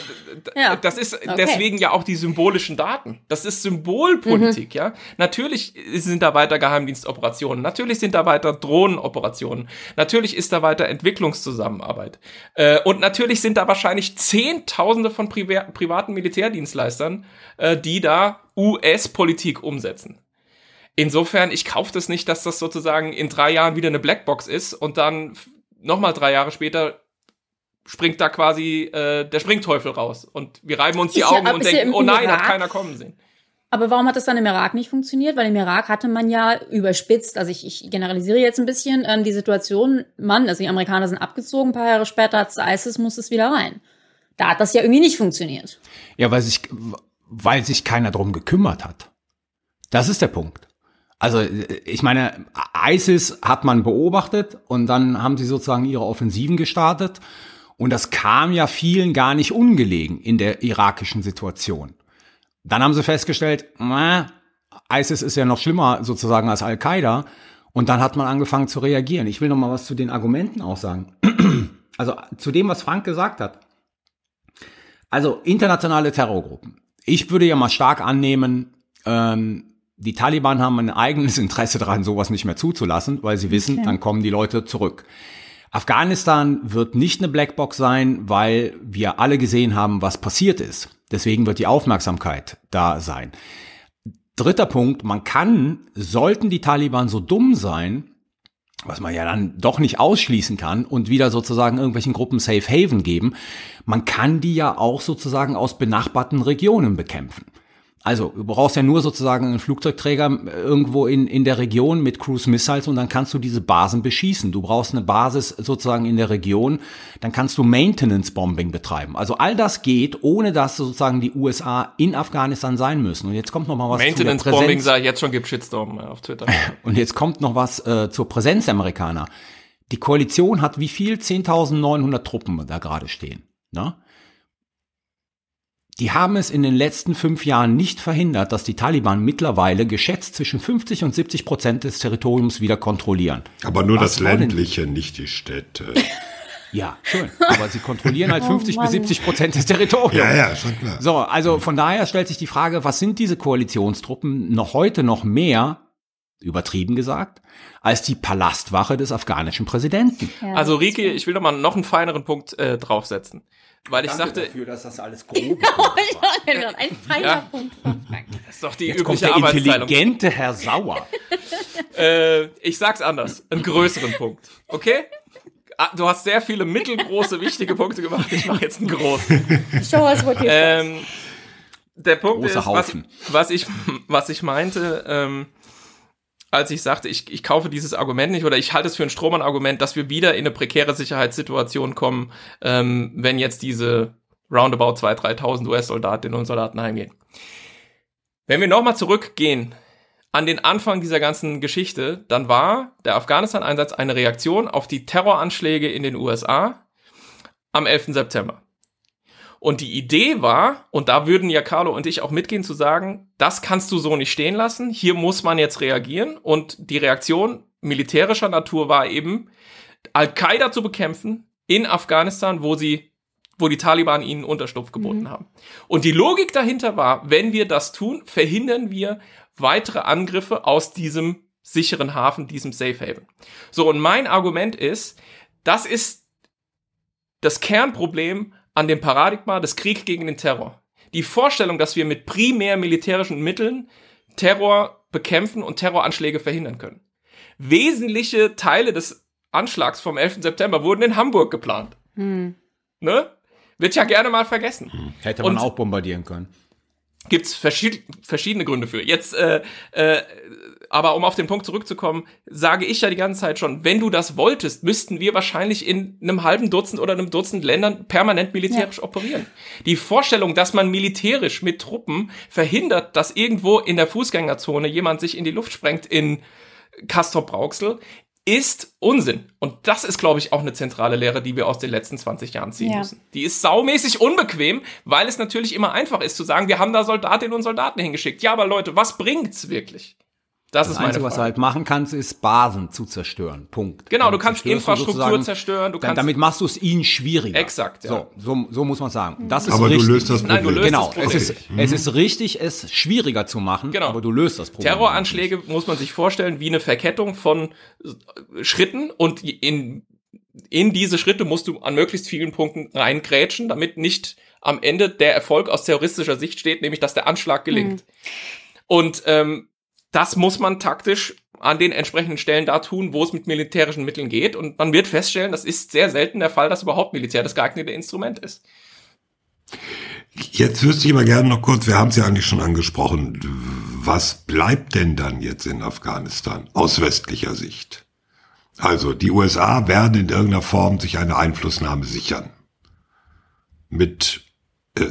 ja. das ist okay. deswegen ja auch die symbolischen Daten. Das ist Symbolpolitik, mhm. ja. Natürlich sind da weiter Geheimdienstoperationen, natürlich sind da weiter Drohnenoperationen, natürlich ist da weiter Entwicklungszusammenarbeit. Äh, und natürlich sind da wahrscheinlich Zehntausende von Priva privaten Militärdienstleistern, äh, die da US-Politik umsetzen. Insofern, ich kaufe das nicht, dass das sozusagen in drei Jahren wieder eine Blackbox ist und dann nochmal drei Jahre später springt da quasi äh, der Springteufel raus und wir reiben uns die ist Augen ja, und denken, ja oh nein, Irak. hat keiner kommen sehen. Aber warum hat das dann im Irak nicht funktioniert? Weil im Irak hatte man ja überspitzt, also ich, ich generalisiere jetzt ein bisschen, ähm, die Situation, Mann, also die Amerikaner sind abgezogen, ein paar Jahre später hat ISIS, muss es wieder rein. Da hat das ja irgendwie nicht funktioniert. Ja, weil sich, weil sich keiner drum gekümmert hat. Das ist der Punkt. Also ich meine, ISIS hat man beobachtet und dann haben sie sozusagen ihre Offensiven gestartet. Und das kam ja vielen gar nicht ungelegen in der irakischen Situation. Dann haben sie festgestellt, äh, ISIS ist ja noch schlimmer sozusagen als Al-Qaida. Und dann hat man angefangen zu reagieren. Ich will noch mal was zu den Argumenten auch sagen. Also zu dem, was Frank gesagt hat. Also internationale Terrorgruppen. Ich würde ja mal stark annehmen, ähm, die Taliban haben ein eigenes Interesse daran, sowas nicht mehr zuzulassen, weil sie wissen, okay. dann kommen die Leute zurück. Afghanistan wird nicht eine Blackbox sein, weil wir alle gesehen haben, was passiert ist. Deswegen wird die Aufmerksamkeit da sein. Dritter Punkt, man kann, sollten die Taliban so dumm sein, was man ja dann doch nicht ausschließen kann und wieder sozusagen irgendwelchen Gruppen Safe Haven geben, man kann die ja auch sozusagen aus benachbarten Regionen bekämpfen. Also, du brauchst ja nur sozusagen einen Flugzeugträger irgendwo in, in der Region mit Cruise Missiles und dann kannst du diese Basen beschießen. Du brauchst eine Basis sozusagen in der Region, dann kannst du Maintenance Bombing betreiben. Also all das geht, ohne dass sozusagen die USA in Afghanistan sein müssen. Und jetzt kommt noch mal was Maintenance zu Bombing ich jetzt schon gibt Shitstorm äh, auf Twitter. Und jetzt kommt noch was äh, zur Präsenz der Amerikaner. Die Koalition hat wie viel? 10.900 Truppen da gerade stehen. Ne? Die haben es in den letzten fünf Jahren nicht verhindert, dass die Taliban mittlerweile geschätzt zwischen 50 und 70 Prozent des Territoriums wieder kontrollieren. Aber nur Was das war denn- ländliche, nicht die Städte. Ja, schön. Aber sie kontrollieren halt Oh 50 bis Mann. 70 Prozent des Territoriums. ja, ja, schon klar. So, also von daher stellt sich die Frage, was sind diese Koalitionstruppen noch heute noch mehr, übertrieben gesagt, als die Palastwache des afghanischen Präsidenten? Ja, Also Rike, ist- ich will noch mal noch einen feineren Punkt äh, draufsetzen. Weil ich sagte, dafür, dass das alles grob Ein feiner Ja. Punkt von Frank. das ist doch die Jetzt kommt übliche der Arbeitsteilung. intelligente Herr Sauer. Äh, ich sag's anders, einen größeren Punkt. Okay? Ah, Du hast sehr viele mittelgroße, wichtige Punkte gemacht. Ich mache jetzt einen großen. Show us what got. Ähm, der Punkt Großer ist, was, Haufen. was, ich, was ich meinte, ähm, als ich sagte, ich, ich kaufe dieses Argument nicht oder ich halte es für ein Strohmann-Argument, dass wir wieder in eine prekäre Sicherheitssituation kommen, ähm, wenn jetzt diese roundabout 2.000, 3.000 US-Soldatinnen und Soldaten heimgehen. Wenn wir nochmal zurückgehen an den Anfang dieser ganzen Geschichte, dann war der Afghanistan-Einsatz eine Reaktion auf die Terroranschläge in den USA am 11. September. Und die Idee war, und da würden ja Carlo und ich auch mitgehen, zu sagen, das kannst du so nicht stehen lassen, hier muss man jetzt reagieren. Und die Reaktion militärischer Natur war eben, Al-Qaida zu bekämpfen in Afghanistan, wo sie, wo die Taliban ihnen Unterschlupf geboten haben. Und die Logik dahinter war, wenn wir das tun, verhindern wir weitere Angriffe aus diesem sicheren Hafen, diesem Safe Haven. So, und mein Argument ist, das ist das Kernproblem an dem Paradigma des Krieg gegen den Terror. Die Vorstellung, dass wir mit primär militärischen Mitteln Terror bekämpfen und Terroranschläge verhindern können. Wesentliche Teile des Anschlags vom 11. September wurden in Hamburg geplant. Hm. Ne? Wird ja gerne mal vergessen. Hätte man Und- auch bombardieren können. gibt's verschied verschiedene Gründe für. Jetzt, äh, äh, aber um auf den Punkt zurückzukommen, sage ich ja die ganze Zeit schon, wenn du das wolltest, müssten wir wahrscheinlich in einem halben Dutzend oder einem Dutzend Ländern permanent militärisch operieren. Die Vorstellung, dass man militärisch mit Truppen verhindert, dass irgendwo in der Fußgängerzone jemand sich in die Luft sprengt in Castrop-Rauxel, ist Unsinn. Und das ist, glaube ich, auch eine zentrale Lehre, die wir aus den letzten 20 Jahren ziehen Ja. müssen. Die ist saumäßig unbequem, weil es natürlich immer einfach ist zu sagen, wir haben da Soldatinnen und Soldaten hingeschickt. Ja, aber Leute, was bringt's wirklich? Das, Das ist meine Einzige, was du Frage. halt machen kannst, ist Basen zu zerstören. Punkt. Genau, du kannst Infrastruktur zerstören, du kannst- Damit machst du es ihnen schwieriger. Exakt, ja. So, so, so muss man sagen. Das ist Aber richtig. du löst das Problem. Nein, du löst Genau, das es Problem. ist, es ist richtig, es schwieriger zu machen, Genau. aber du löst das Problem. Terroranschläge muss man sich vorstellen wie eine Verkettung von äh, Schritten und in, in diese Schritte musst du an möglichst vielen Punkten reingrätschen, damit nicht am Ende der Erfolg aus terroristischer Sicht steht, nämlich dass der Anschlag gelingt. Und ähm, das muss man taktisch an den entsprechenden Stellen da tun, wo es mit militärischen Mitteln geht. Und man wird feststellen, das ist sehr selten der Fall, dass überhaupt Militär das geeignete Instrument ist. Jetzt wüsste ich aber gerne noch kurz, wir haben es ja eigentlich schon angesprochen, was bleibt denn dann jetzt in Afghanistan aus westlicher Sicht? Also die USA werden in irgendeiner Form sich eine Einflussnahme sichern. Mit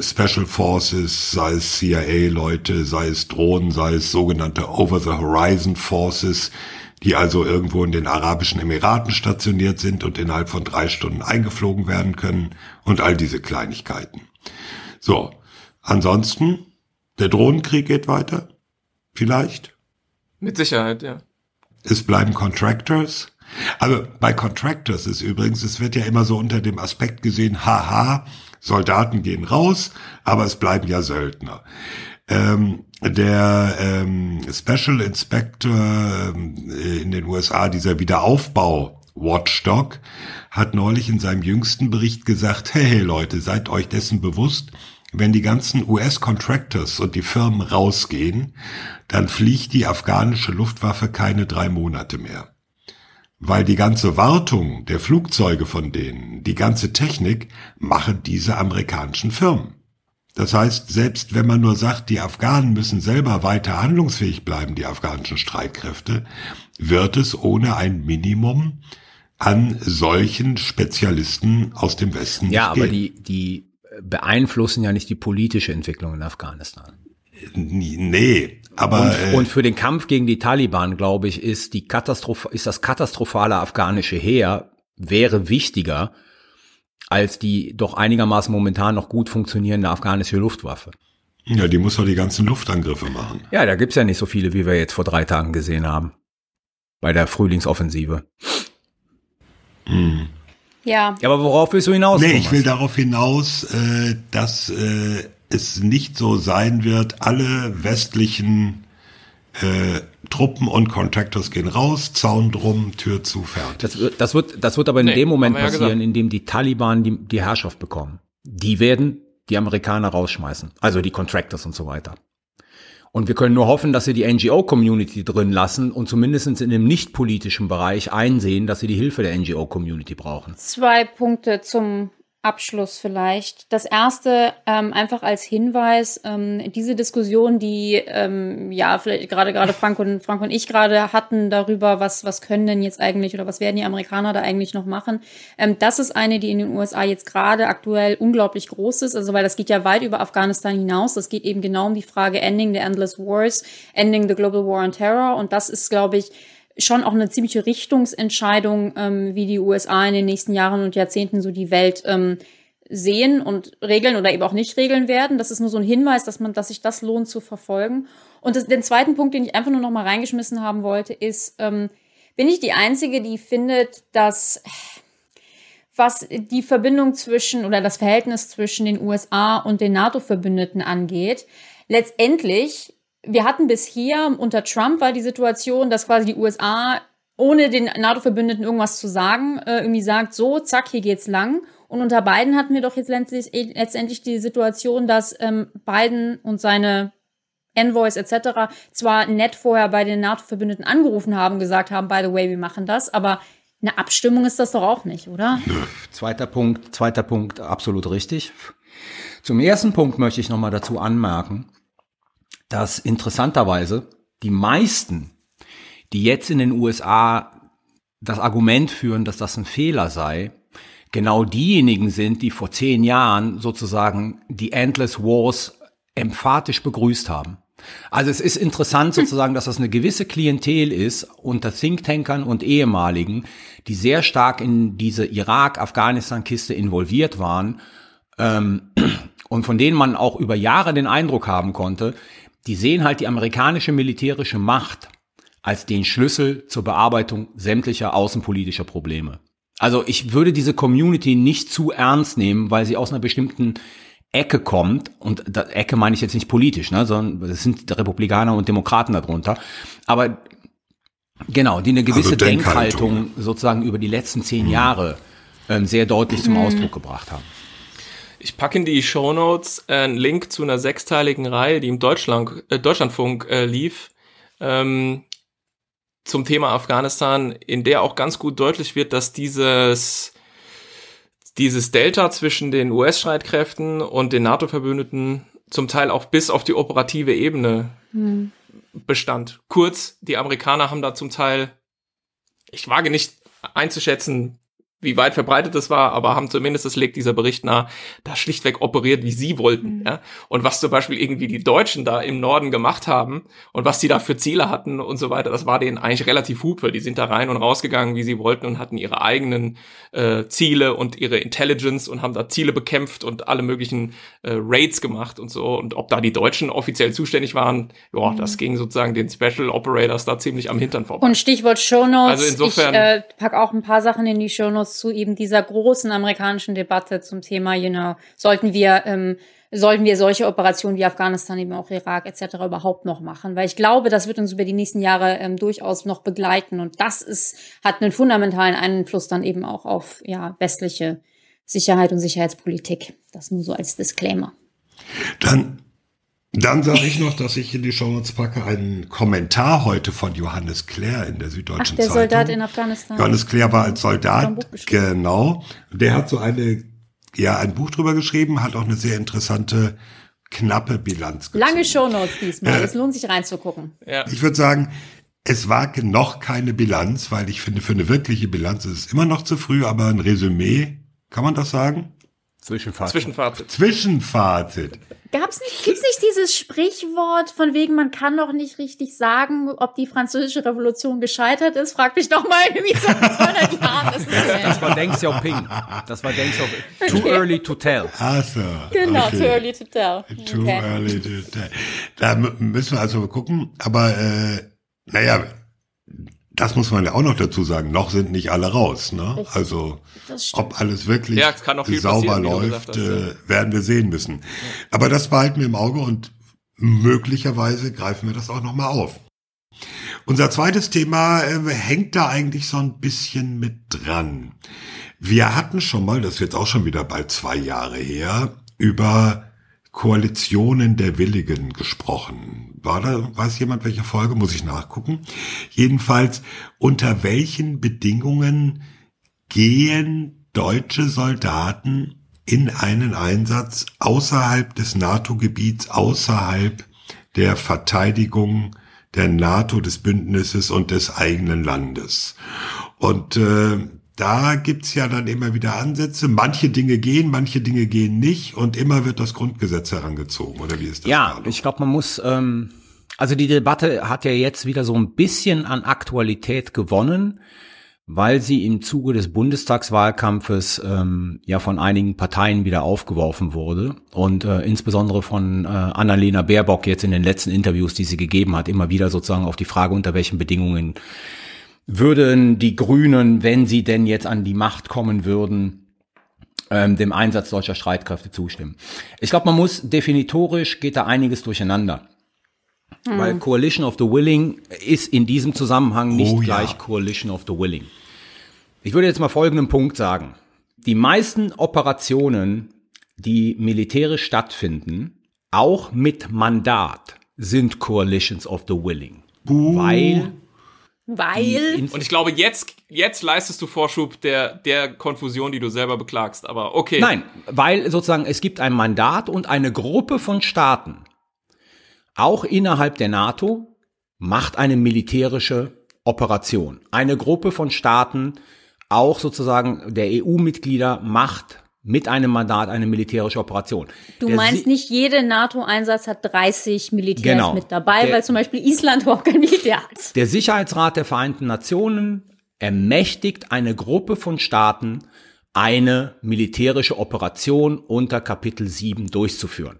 Special Forces, sei es CIA-Leute, sei es Drohnen, sei es sogenannte Over-the-Horizon Forces, die also irgendwo in den Arabischen Emiraten stationiert sind und innerhalb von drei Stunden eingeflogen werden können und all diese Kleinigkeiten. So, ansonsten, der Drohnenkrieg geht weiter, vielleicht. Mit Sicherheit, ja. Es bleiben Contractors. Also bei Contractors ist übrigens, es wird ja immer so unter dem Aspekt gesehen, haha, Soldaten gehen raus, aber es bleiben ja Söldner. Ähm, der ähm, Special Inspector ähm, in den USA, dieser Wiederaufbau Watchdog, hat neulich in seinem jüngsten Bericht gesagt, hey, hey Leute, seid euch dessen bewusst, wenn die ganzen US-Contractors und die Firmen rausgehen, dann fliegt die afghanische Luftwaffe keine drei Monate mehr. Weil die ganze Wartung der Flugzeuge von denen, die ganze Technik, machen diese amerikanischen Firmen. Das heißt, selbst wenn man nur sagt, die Afghanen müssen selber weiter handlungsfähig bleiben, die afghanischen Streitkräfte, wird es ohne ein Minimum an solchen Spezialisten aus dem Westen Ja, aber geben. die, die beeinflussen ja nicht die politische Entwicklung in Afghanistan. Nee, aber Und, äh, und für den Kampf gegen die Taliban, glaube ich, ist die Katastroph ist das katastrophale afghanische Heer wäre wichtiger als die doch einigermaßen momentan noch gut funktionierende afghanische Luftwaffe. ja, die muss doch die ganzen Luftangriffe machen. Ja, da gibt's ja nicht so viele, wie wir jetzt vor drei Tagen gesehen haben. Bei der Frühlingsoffensive. Ja, Ja, aber worauf willst du hinaus? Nee, Thomas? ich will darauf hinaus, äh, dass äh, es nicht so sein wird, alle westlichen äh, Truppen und Contractors gehen raus, Zaun drum, Tür zu, fertig. Das wird, das wird, das wird aber in Nee, dem Moment ja passieren, gesagt. in dem die Taliban die, die Herrschaft bekommen. Die werden die Amerikaner rausschmeißen. Also die Contractors und so weiter. Und wir können nur hoffen, dass sie die NGO-Community drin lassen und zumindest in dem nicht-politischen Bereich einsehen, dass sie die Hilfe der NGO-Community brauchen. zwei Punkte zum Abschluss vielleicht. Das erste ähm, einfach als Hinweis, ähm, diese Diskussion, die ähm, ja vielleicht gerade gerade Frank und Frank und ich gerade hatten darüber, was was können denn jetzt eigentlich oder was werden die Amerikaner da eigentlich noch machen? Ähm, das ist eine, die in den USA jetzt gerade aktuell unglaublich groß ist, also weil das geht ja weit über Afghanistan hinaus. Das geht eben genau um die Frage Ending the Endless Wars, Ending the Global War on Terror und das ist, glaube ich, schon auch eine ziemliche Richtungsentscheidung, ähm, wie die USA in den nächsten Jahren und Jahrzehnten so die Welt ähm, sehen und regeln oder eben auch nicht regeln werden. Das ist nur so ein Hinweis, dass man, dass sich das lohnt zu verfolgen. Und das, den zweiten Punkt, den ich einfach nur noch mal reingeschmissen haben wollte, ist, ähm, bin ich die einzige, die findet, dass was die Verbindung zwischen oder das Verhältnis zwischen den USA und den NATO-Verbündeten angeht, letztendlich, wir hatten bis hier unter Trump war die Situation, dass quasi die USA ohne den NATO-Verbündeten irgendwas zu sagen, äh, irgendwie sagt, so, zack, hier geht's lang. Und unter Biden hatten wir doch jetzt letztendlich, letztendlich die Situation, dass ähm, Biden und seine Envoys etc. zwar nett vorher bei den NATO-Verbündeten angerufen haben, gesagt haben, by the way, wir machen das, aber eine Abstimmung ist das doch auch nicht, oder? Zweiter Punkt, zweiter Punkt, absolut richtig. Zum ersten Punkt möchte ich nochmal dazu anmerken, dass interessanterweise die meisten, die jetzt in den USA das Argument führen, dass das ein Fehler sei, genau diejenigen sind, die vor zehn Jahren sozusagen die Endless Wars emphatisch begrüßt haben. Also es ist interessant sozusagen, dass das eine gewisse Klientel ist unter Thinktankern und ehemaligen, die sehr stark in diese Irak-Afghanistan-Kiste involviert waren ähm, und von denen man auch über Jahre den Eindruck haben konnte, die sehen halt die amerikanische militärische Macht als den Schlüssel zur Bearbeitung sämtlicher außenpolitischer Probleme. Also ich würde diese Community nicht zu ernst nehmen, weil sie aus einer bestimmten Ecke kommt, und da, Ecke meine ich jetzt nicht politisch, ne, sondern es sind Republikaner und Demokraten darunter, aber genau, die eine gewisse Also Denkhaltung. Denkhaltung sozusagen über die letzten zehn Jahre ähm, sehr deutlich zum Ausdruck gebracht haben. Ich packe in die Shownotes äh, einen Link zu einer sechsteiligen Reihe, die im Deutschland, äh, Deutschlandfunk äh, lief, ähm, zum Thema Afghanistan, in der auch ganz gut deutlich wird, dass dieses, dieses Delta zwischen den US-Streitkräften und den NATO-Verbündeten zum Teil auch bis auf die operative Ebene bestand. Kurz, die Amerikaner haben da zum Teil, ich wage nicht einzuschätzen, wie weit verbreitet das war, aber haben zumindest, das legt dieser Bericht nahe, da schlichtweg operiert, wie sie wollten. Ja? Und was zum Beispiel irgendwie die Deutschen da im Norden gemacht haben und was die da für Ziele hatten und so weiter, das war denen eigentlich relativ hupe. Die sind da rein und rausgegangen, wie sie wollten und hatten ihre eigenen äh, Ziele und ihre Intelligence und haben da Ziele bekämpft und alle möglichen äh, Raids gemacht und so. Und ob da die Deutschen offiziell zuständig waren, ja, das ging sozusagen den Special Operators da ziemlich am Hintern vorbei. Und Stichwort Shownotes. Also insofern- ich äh, pack auch ein paar Sachen in die Shownotes zu eben dieser großen amerikanischen Debatte zum Thema, you know, sollten wir ähm, sollten wir solche Operationen wie Afghanistan, eben auch Irak etc. überhaupt noch machen? Weil ich glaube, das wird uns über die nächsten Jahre ähm, durchaus noch begleiten und das ist hat einen fundamentalen Einfluss dann eben auch auf ja westliche Sicherheit und Sicherheitspolitik. Das nur so als Disclaimer. Dann, dann sage ich noch, dass ich in die Show Notes packe einen Kommentar heute von Johannes Klär in der Ach, Süddeutschen der Zeitung. Soldat in Afghanistan. Johannes Klär war als Soldat, genau. Der hat so eine, ja, ein Buch drüber geschrieben, hat auch eine sehr interessante knappe Bilanz gezogen. Lange Shownotes diesmal. Es lohnt sich reinzugucken. Ja. Ich würde sagen, es war noch keine Bilanz, weil ich finde, für eine wirkliche Bilanz ist es immer noch zu früh, aber ein Resümee, kann man das sagen? Zwischenfazit. Zwischenfazit. Zwischenfazit. Gab's nicht, gibt's nicht dieses Sprichwort von wegen, man kann noch nicht richtig sagen, ob die französische Revolution gescheitert ist? Frag mich doch mal, wie so 200 Jahren das ist. Das war Deng Xiaoping. Das war Deng Xiaoping. Too early to tell. Ach so. Genau, okay. too early to tell. Too Okay. early to tell. Da müssen wir also gucken. Aber äh, naja, das muss man ja auch noch dazu sagen. Noch sind nicht alle raus. Ne? Also ob alles wirklich Ja, sauber läuft, hast, äh, werden wir sehen müssen. Aber das behalten wir im Auge und möglicherweise greifen wir das auch noch mal auf. Unser zweites Thema äh, hängt da eigentlich so ein bisschen mit dran. Wir hatten schon mal, das ist jetzt auch schon wieder bald zwei Jahre her, über Koalitionen der Willigen gesprochen. War da, weiß jemand welche Folge? Muss ich nachgucken. Jedenfalls, unter welchen Bedingungen gehen deutsche Soldaten in einen Einsatz außerhalb des NATO-Gebiets, außerhalb der Verteidigung der NATO, des Bündnisses und des eigenen Landes. Und äh, da gibt's ja dann immer wieder Ansätze. Manche Dinge gehen, manche Dinge gehen nicht und immer wird das Grundgesetz herangezogen. Oder wie ist das? Ja, Carlo? ich glaube, man muss, ähm, also die Debatte hat ja jetzt wieder so ein bisschen an Aktualität gewonnen, weil sie im Zuge des Bundestagswahlkampfes ähm, ja von einigen Parteien wieder aufgeworfen wurde und äh, insbesondere von äh, Annalena Baerbock jetzt in den letzten Interviews, die sie gegeben hat, immer wieder sozusagen auf die Frage, unter welchen Bedingungen würden die Grünen, wenn sie denn jetzt an die Macht kommen würden, ähm, dem Einsatz deutscher Streitkräfte zustimmen. Ich glaube, man muss definitorisch geht da einiges durcheinander. Weil Coalition of the Willing ist in diesem Zusammenhang nicht Oh ja. gleich Coalition of the Willing. Ich würde jetzt mal folgenden Punkt sagen. Die meisten Operationen, die militärisch stattfinden, auch mit Mandat, sind Coalitions of the Willing. Weil Weil, Und ich glaube, jetzt, jetzt leistest du Vorschub der, der Konfusion, die du selber beklagst. Aber okay. Nein, weil sozusagen es gibt ein Mandat und eine Gruppe von Staaten, auch innerhalb der NATO, macht eine militärische Operation. Eine Gruppe von Staaten, auch sozusagen der EU-Mitglieder, macht mit einem Mandat eine militärische Operation. du Der meinst Si- nicht, jeder NATO-Einsatz hat 30 Militärs Genau. mit dabei, Der- weil zum Beispiel Island überhaupt kein Militär hat. Der Sicherheitsrat der Vereinten Nationen ermächtigt eine Gruppe von Staaten, eine militärische Operation unter Kapitel 7 durchzuführen.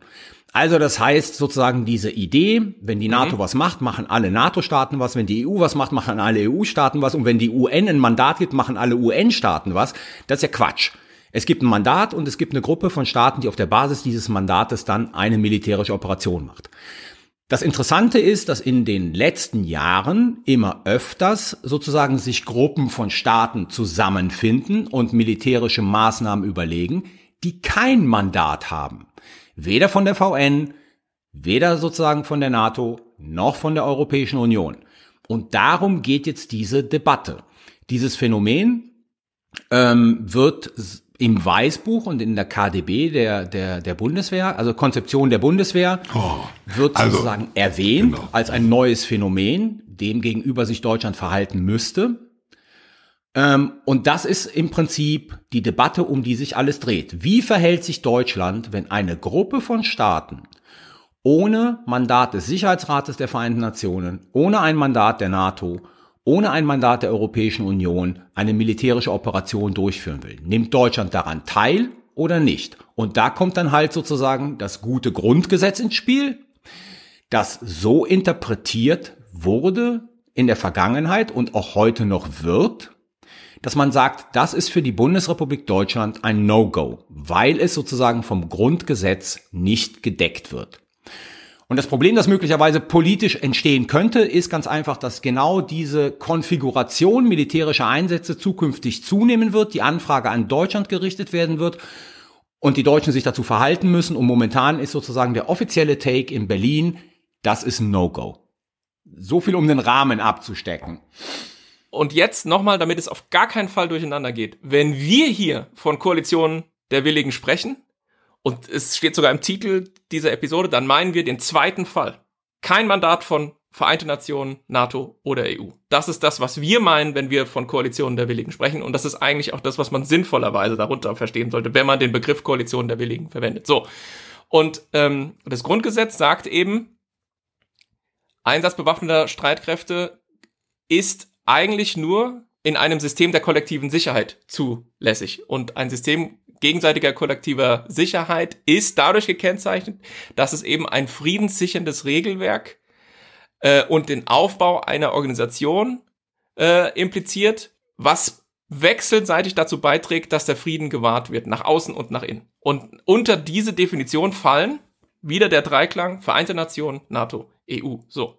Also das heißt sozusagen diese Idee, wenn die NATO was macht, machen alle NATO-Staaten was, wenn die EU was macht, machen alle EU-Staaten was und wenn die UN ein Mandat gibt, machen alle UN-Staaten was. Das ist ja Quatsch. Es gibt ein Mandat und es gibt eine Gruppe von Staaten, die auf der Basis dieses Mandates dann eine militärische Operation macht. Das Interessante ist, dass in den letzten Jahren immer öfters sozusagen sich Gruppen von Staaten zusammenfinden und militärische Maßnahmen überlegen, die kein Mandat haben. Weder von der VN, weder sozusagen von der NATO, noch von der Europäischen Union. Und darum geht jetzt diese Debatte. Dieses Phänomen ähm, wird im Weißbuch und in der KDB der, der, der Bundeswehr, also Konzeption der Bundeswehr, wird also, sozusagen erwähnt genau. als ein neues Phänomen, dem gegenüber sich Deutschland verhalten müsste. Ähm, und das ist im Prinzip die Debatte, um die sich alles dreht. Wie verhält sich Deutschland, wenn eine Gruppe von Staaten ohne Mandat des Sicherheitsrates der Vereinten Nationen, ohne ein Mandat der NATO, ohne ein Mandat der Europäischen Union eine militärische Operation durchführen will. Nimmt Deutschland daran teil oder nicht? Und da kommt dann halt sozusagen das gute Grundgesetz ins Spiel, das so interpretiert wurde in der Vergangenheit und auch heute noch wird, dass man sagt, das ist für die Bundesrepublik Deutschland ein No-Go, weil es sozusagen vom Grundgesetz nicht gedeckt wird. Und das Problem, das möglicherweise politisch entstehen könnte, ist ganz einfach, dass genau diese Konfiguration militärischer Einsätze zukünftig zunehmen wird, die Anfrage an Deutschland gerichtet werden wird und die Deutschen sich dazu verhalten müssen. Und momentan ist sozusagen der offizielle Take in Berlin, das ist ein No-Go. So viel, um den Rahmen abzustecken. Und jetzt nochmal, damit es auf gar keinen Fall durcheinander geht. Wenn wir hier von Koalitionen der Willigen sprechen und es steht sogar im Titel dieser Episode, dann meinen wir den zweiten Fall. Kein Mandat von Vereinte Nationen, NATO oder EU. Das ist das, was wir meinen, wenn wir von Koalitionen der Willigen sprechen. Und das ist eigentlich auch das, was man sinnvollerweise darunter verstehen sollte, wenn man den Begriff Koalition der Willigen verwendet. So. Und ähm, das Grundgesetz sagt eben, Einsatz bewaffneter Streitkräfte ist eigentlich nur in einem System der kollektiven Sicherheit zulässig. Und ein System gegenseitiger kollektiver Sicherheit ist dadurch gekennzeichnet, dass es eben ein friedenssicherndes Regelwerk äh, und den Aufbau einer Organisation äh, impliziert, was wechselseitig dazu beiträgt, dass der Frieden gewahrt wird, nach außen und nach innen. Und unter diese Definition fallen wieder der Dreiklang Vereinte Nationen, NATO, EU. So.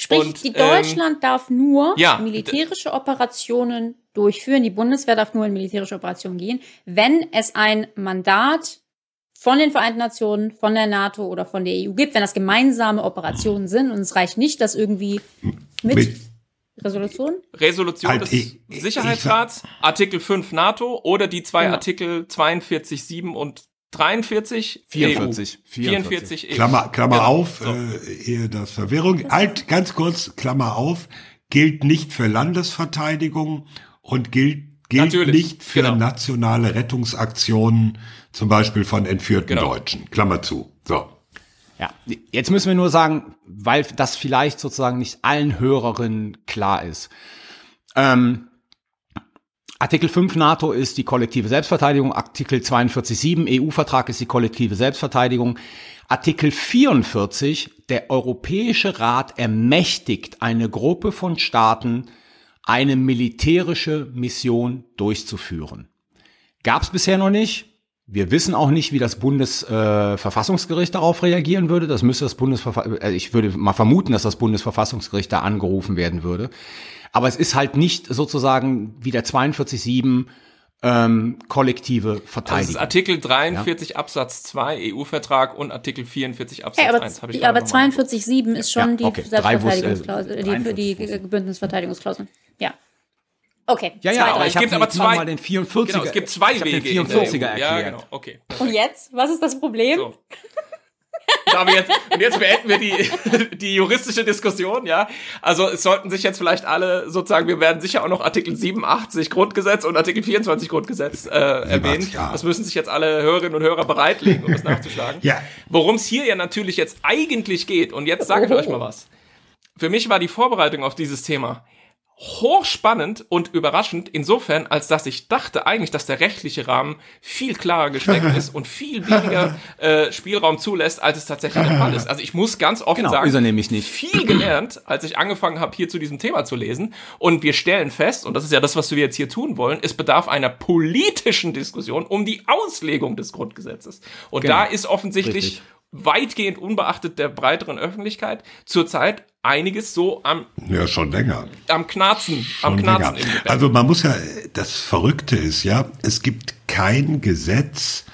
Sprich, Und, die ähm, Deutschland darf nur ja, militärische Operationen durchführen, die Bundeswehr darf nur in militärische Operationen gehen, wenn es ein Mandat von den Vereinten Nationen, von der NATO oder von der EU gibt, wenn das gemeinsame Operationen sind und es reicht nicht, dass irgendwie mit, Mit- Resolution? Resolution Halt, des ich- ich- Sicherheitsrats, Artikel 5 NATO oder die zwei Genau. Artikel 42, 7 und 43 44, EU. 44 EU. Klammer, Klammer Genau. auf, So. äh, ehe das Verwirrung. Halt, ganz kurz, Klammer auf, gilt nicht für Landesverteidigung und gilt, gilt Natürlich, nicht für genau. nationale Rettungsaktionen, zum Beispiel von entführten Genau. Deutschen. Klammer zu. So. Ja, jetzt müssen wir nur sagen, weil das vielleicht sozusagen nicht allen Hörerinnen klar ist. Ähm, Artikel 5 NATO ist die kollektive Selbstverteidigung, Artikel 42.7 EU-Vertrag ist die kollektive Selbstverteidigung. Artikel 44, der Europäische Rat ermächtigt eine Gruppe von Staaten, eine militärische Mission durchzuführen. Gab es bisher noch nicht. Wir wissen auch nicht, wie das Bundesverfassungsgericht äh, darauf reagieren würde. Das müsste das Bundesverfassungsgericht, äh, ich würde mal vermuten, dass das Bundesverfassungsgericht da angerufen werden würde. Aber es ist halt nicht sozusagen wie der 42.7 ähm, kollektive Das ist Verteidigung. Artikel 43 Absatz 2 EU-Vertrag und Artikel 44 Absatz Hey, aber 1 habe ich aber gerade nochmal 42.7 ist schon Ja, die okay. Äh, Selbstverteidigungsklausel, die, für die 43 wusste. Bündnisverteidigungsklausel. Ja. Okay. ja, ja, zwei, aber ich habe aber jetzt zwei- mal den 44er. Genau, es gibt zwei ich Wege. Den in der 44er EU. erklärt. Ja, genau. Okay. Und jetzt? Was ist das Problem? So. Jetzt, und jetzt beenden wir die, die juristische Diskussion, ja. Also es sollten sich jetzt vielleicht alle sozusagen, wir werden sicher auch noch Artikel 87 Grundgesetz und Artikel 24 Grundgesetz äh, erwähnen. ja. Das müssen sich jetzt alle Hörerinnen und Hörer bereitlegen, um es nachzuschlagen. Ja. Worum es hier ja natürlich jetzt eigentlich geht, und jetzt sage ich euch mal was. Für mich war die Vorbereitung auf dieses Thema hochspannend und überraschend insofern, als dass ich dachte eigentlich, dass der rechtliche Rahmen viel klarer gesteckt ist und viel weniger äh, Spielraum zulässt, als es tatsächlich der Fall ist. Also ich muss ganz offen Genau, sagen, nämlich nicht. viel gelernt, als ich angefangen habe, hier zu diesem Thema zu lesen. Und wir stellen fest, und das ist ja das, was wir jetzt hier tun wollen, es bedarf einer politischen Diskussion um die Auslegung des Grundgesetzes. Und Genau. da ist offensichtlich Richtig. Weitgehend unbeachtet der breiteren Öffentlichkeit zurzeit einiges so am, Ja, schon länger. am Knarzen, am Schon Knarzen im Gebäck. Also man muss ja, das Verrückte ist ja, es gibt kein Gesetz,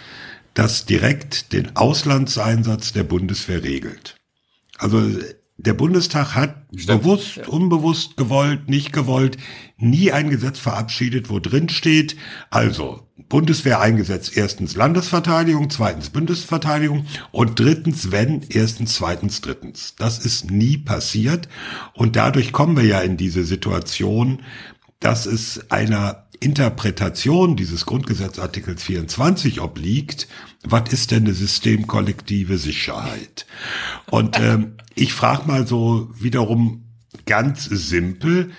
das direkt den Auslandseinsatz der Bundeswehr regelt. Also der Bundestag hat bewusst, unbewusst, gewollt, nicht gewollt, nie ein Gesetz verabschiedet, wo drin steht, also Bundeswehr eingesetzt, erstens Landesverteidigung, zweitens Bundesverteidigung und drittens, wenn, erstens, zweitens, drittens. Das ist nie passiert. Und dadurch kommen wir ja in diese Situation, dass es einer Interpretation dieses Grundgesetzartikels 24 obliegt, was ist denn eine systemkollektive Sicherheit? Und ähm, ich frage mal so wiederum ganz simpel,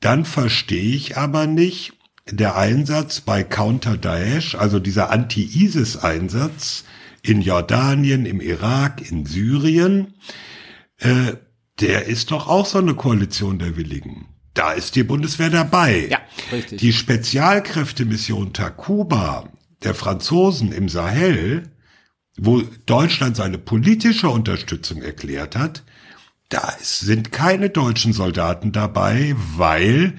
dann verstehe ich aber nicht der Einsatz bei Counter Daesh, also dieser Anti-ISIS-Einsatz in Jordanien, im Irak, in Syrien, äh, der ist doch auch so eine Koalition der Willigen. Da ist die Bundeswehr dabei. Ja, richtig. Die Spezialkräftemission Takuba der Franzosen im Sahel, wo Deutschland seine politische Unterstützung erklärt hat, da sind keine deutschen Soldaten dabei, weil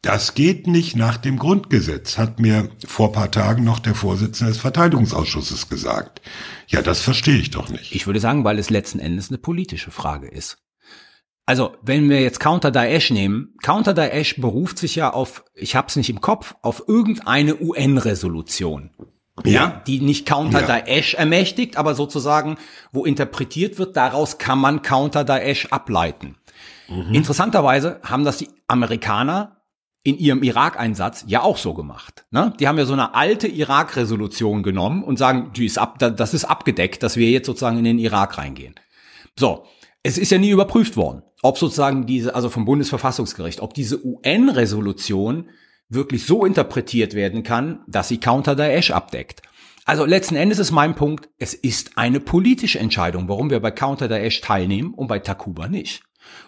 das geht nicht nach dem Grundgesetz, hat mir vor paar Tagen noch der Vorsitzende des Verteidigungsausschusses gesagt. Ja, das verstehe ich doch nicht. Ich würde sagen, weil es letzten Endes eine politische Frage ist. Also, wenn wir jetzt Counter Daesh nehmen, Counter Daesh beruft sich ja auf, ich hab's nicht im Kopf, auf irgendeine UN-Resolution. ja, die nicht Counter Daesh ermächtigt, aber sozusagen, wo interpretiert wird, daraus kann man Counter Daesh ableiten. Mhm. Interessanterweise haben das die Amerikaner in ihrem Irak-Einsatz ja auch so gemacht. Ne? Die haben ja so eine alte Irak-Resolution genommen und sagen, die ist ab, das ist abgedeckt, dass wir jetzt sozusagen in den Irak reingehen. So, es ist ja nie überprüft worden, ob sozusagen diese, also vom Bundesverfassungsgericht, ob diese UN-Resolution wirklich so interpretiert werden kann, dass sie Counter Daesh abdeckt. Also letzten Endes ist mein Punkt, es ist eine politische Entscheidung, warum wir bei Counter Daesh teilnehmen und bei Takuba nicht.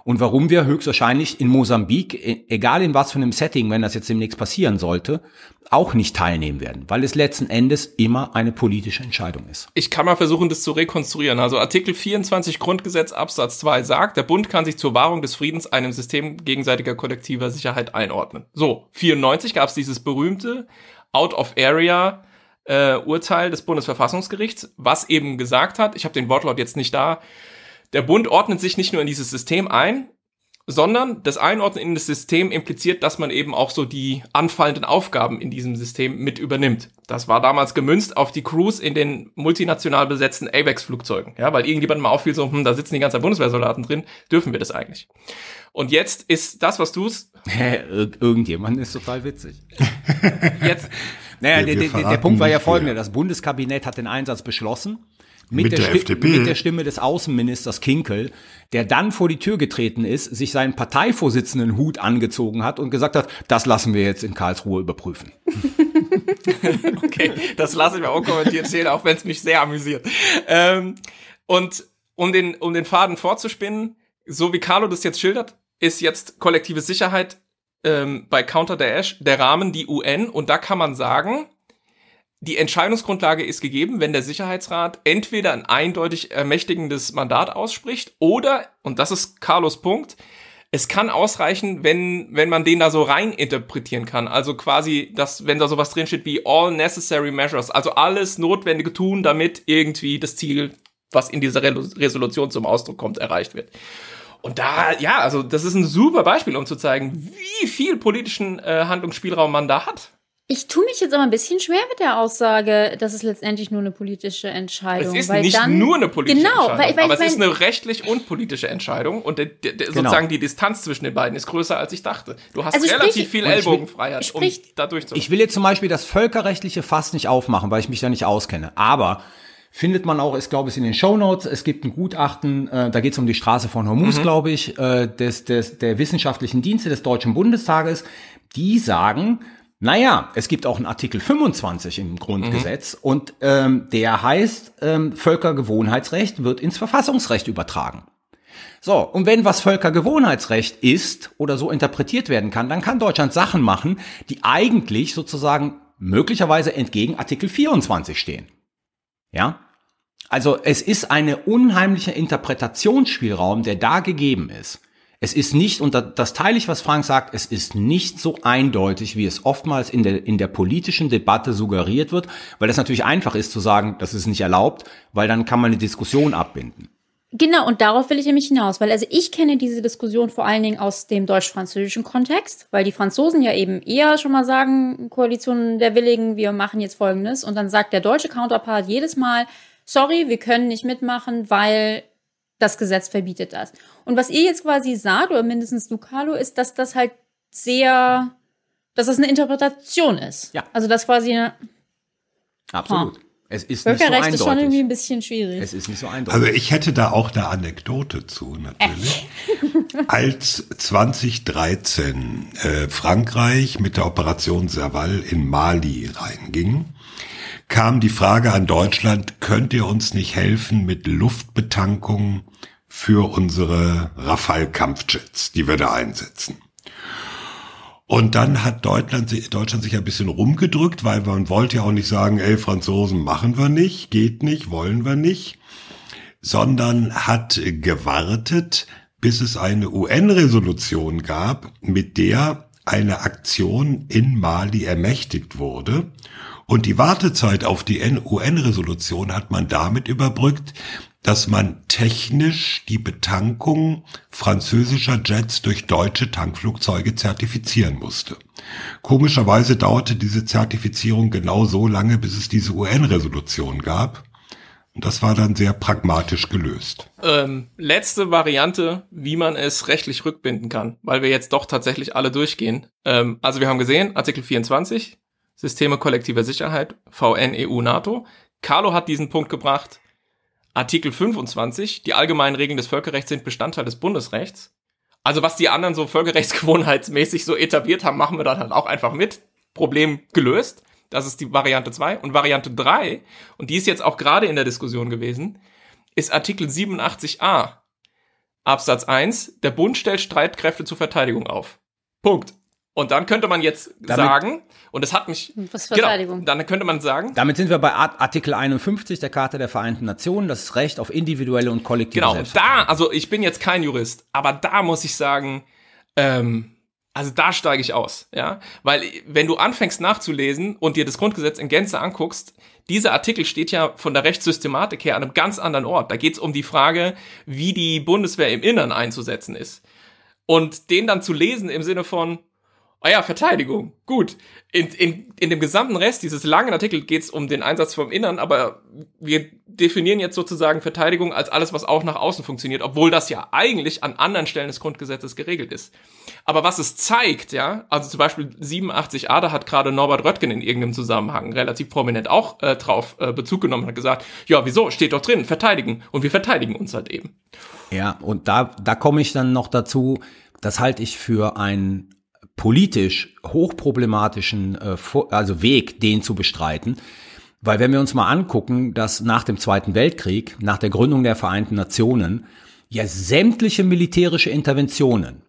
Und warum wir höchstwahrscheinlich in Mosambik, e, egal in was für einem Setting, wenn das jetzt demnächst passieren sollte, auch nicht teilnehmen werden, weil es letzten Endes immer eine politische Entscheidung ist. Ich kann mal versuchen, das zu rekonstruieren. Also Artikel 24 Grundgesetz Absatz 2 sagt, der Bund kann sich zur Wahrung des Friedens einem System gegenseitiger kollektiver Sicherheit einordnen. So, 94 gab es dieses berühmte Out of Area äh, Urteil des Bundesverfassungsgerichts, was eben gesagt hat, ich habe den Wortlaut jetzt nicht da, der Bund ordnet sich nicht nur in dieses System ein, sondern das Einordnen in das System impliziert, dass man eben auch so die anfallenden Aufgaben in diesem System mit übernimmt. Das war damals gemünzt auf die Crews in den multinational besetzten AVEX-Flugzeugen, ja, weil irgendjemand mal auffiel, so, hm, da sitzen die ganzen Bundeswehrsoldaten drin, dürfen wir das eigentlich? Und jetzt ist das, was du's. Irgendjemand ist total witzig. Jetzt. Naja, der, der, der Punkt war ja folgender. Das Bundeskabinett hat den Einsatz beschlossen mit, mit der, der FDP. Mit der Stimme des Außenministers Kinkel, der dann vor die Tür getreten ist, sich seinen Parteivorsitzenden Hut angezogen hat und gesagt hat, das lassen wir jetzt in Karlsruhe überprüfen. okay, das lasse ich mir auch kommentiert stehen, auch wenn es mich sehr amüsiert. Ähm, und um den, um den Faden vorzuspinnen, so wie Carlo das jetzt schildert, ist jetzt kollektive Sicherheit ähm, bei Counter Daesh der Rahmen die UN und da kann man sagen, die Entscheidungsgrundlage ist gegeben, wenn der Sicherheitsrat entweder ein eindeutig ermächtigendes Mandat ausspricht oder, und das ist Carlos Punkt, es kann ausreichen, wenn, wenn man den da so rein interpretieren kann. Also quasi, dass, wenn da sowas drinsteht wie all necessary measures, also alles Notwendige tun, damit irgendwie das Ziel, was in dieser Resolution zum Ausdruck kommt, erreicht wird. Und da, ja, also das ist ein super Beispiel, um zu zeigen, wie viel politischen äh, Handlungsspielraum man da hat. Ich tue mich jetzt aber ein bisschen schwer mit der Aussage, dass es letztendlich nur eine politische Entscheidung. ist. Es ist nicht dann, nur eine politische genau, Entscheidung, weil, weil, aber es ist eine rechtlich und politische Entscheidung und der, der, der, genau. sozusagen die Distanz zwischen den beiden ist größer, als ich dachte. Du hast also relativ sprich, viel Ellbogenfreiheit, um da durchzukommen. Ich will jetzt zum Beispiel das völkerrechtliche Fass nicht aufmachen, weil ich mich da nicht auskenne. Aber findet man auch, ist glaube ich in den Show Notes. Es gibt ein Gutachten, äh, da geht es um die Straße von Hormuz, mhm. glaube ich, äh, des, des, der wissenschaftlichen Dienste des Deutschen Bundestages. Die sagen, naja, es gibt auch einen Artikel 25 im Grundgesetz mhm. und ähm, der heißt, ähm, Völkergewohnheitsrecht wird ins Verfassungsrecht übertragen. So, und wenn was Völkergewohnheitsrecht ist oder so interpretiert werden kann, dann kann Deutschland Sachen machen, die eigentlich sozusagen möglicherweise entgegen Artikel 24 stehen. Ja? Also es ist eine unheimliche Interpretationsspielraum, der da gegeben ist. Es ist nicht, und das teile ich, was Frank sagt, es ist nicht so eindeutig, wie es oftmals in der, in der politischen Debatte suggeriert wird, weil es natürlich einfach ist zu sagen, das ist nicht erlaubt, weil dann kann man eine Diskussion abbinden. Genau, und darauf will ich nämlich hinaus, weil also ich kenne diese Diskussion vor allen Dingen aus dem deutsch-französischen Kontext, weil die Franzosen ja eben eher schon mal sagen, Koalition der Willigen, wir machen jetzt Folgendes, und dann sagt der deutsche Counterpart jedes Mal, sorry, wir können nicht mitmachen, weil das Gesetz verbietet das. Und was ihr jetzt quasi sagt, oder mindestens du, Carlo, ist, dass das halt sehr, dass das eine Interpretation ist. Ja. Also das quasi eine, Absolut. Es ist nicht so eindeutig. ist schon irgendwie ein bisschen schwierig. Es ist nicht so eindeutig. Also ich hätte da auch eine Anekdote zu, natürlich. Als 2013 äh, Frankreich mit der Operation Serval in Mali reinging, kam die Frage an Deutschland, könnt ihr uns nicht helfen mit Luftbetankung für unsere Rafale-Kampfjets, die wir da einsetzen? Und dann hat Deutschland, Deutschland sich ein bisschen rumgedrückt, weil man wollte ja auch nicht sagen, ey, Franzosen machen wir nicht, geht nicht, wollen wir nicht, sondern hat gewartet, bis es eine UN-Resolution gab, mit der eine Aktion in Mali ermächtigt wurde Und die Wartezeit auf die UN-Resolution hat man damit überbrückt, dass man technisch die Betankung französischer Jets durch deutsche Tankflugzeuge zertifizieren musste. Komischerweise dauerte diese Zertifizierung genau so lange, bis es diese UN-Resolution gab. Und das war dann sehr pragmatisch gelöst. Ähm, letzte Variante, wie man es rechtlich rückbinden kann, weil wir jetzt doch tatsächlich alle durchgehen. Ähm, also wir haben gesehen, Artikel 24, Systeme kollektiver Sicherheit, VN, EU, NATO. Carlo hat diesen Punkt gebracht. Artikel 25, die allgemeinen Regeln des Völkerrechts sind Bestandteil des Bundesrechts. Also was die anderen so völkerrechtsgewohnheitsmäßig so etabliert haben, machen wir dann halt auch einfach mit. Problem gelöst. Das ist die Variante 2. Und Variante 3, und die ist jetzt auch gerade in der Diskussion gewesen, ist Artikel 87a Absatz 1. Der Bund stellt Streitkräfte zur Verteidigung auf. Punkt. Und dann könnte man jetzt Damit sagen, und das hat mich. Was Verteidigung. Genau, dann könnte man sagen. Damit sind wir bei Artikel 51 der Charta der Vereinten Nationen, das Recht auf individuelle und kollektive Genau, und da, also ich bin jetzt kein Jurist, aber da muss ich sagen, ähm, also da steige ich aus, ja, weil wenn du anfängst nachzulesen und dir das Grundgesetz in Gänze anguckst, dieser Artikel steht ja von der Rechtssystematik her an einem ganz anderen Ort. Da geht es um die Frage, wie die Bundeswehr im Innern einzusetzen ist. Und den dann zu lesen im Sinne von, Ah ja, Verteidigung. Gut. In, in, in dem gesamten Rest dieses langen Artikel geht es um den Einsatz vom Innern, aber wir definieren jetzt sozusagen Verteidigung als alles, was auch nach außen funktioniert, obwohl das ja eigentlich an anderen Stellen des Grundgesetzes geregelt ist. Aber was es zeigt, ja, also zum Beispiel 87a, da hat gerade Norbert Röttgen in irgendeinem Zusammenhang relativ prominent auch äh, drauf äh, Bezug genommen und hat gesagt, ja, wieso, steht doch drin, verteidigen. Und wir verteidigen uns halt eben. Ja, und da, da komme ich dann noch dazu, das halte ich für ein politisch hochproblematischen äh, also Weg, den zu bestreiten. Weil wenn wir uns mal angucken, dass nach dem Zweiten Weltkrieg, nach der Gründung der Vereinten Nationen, ja sämtliche militärische Interventionen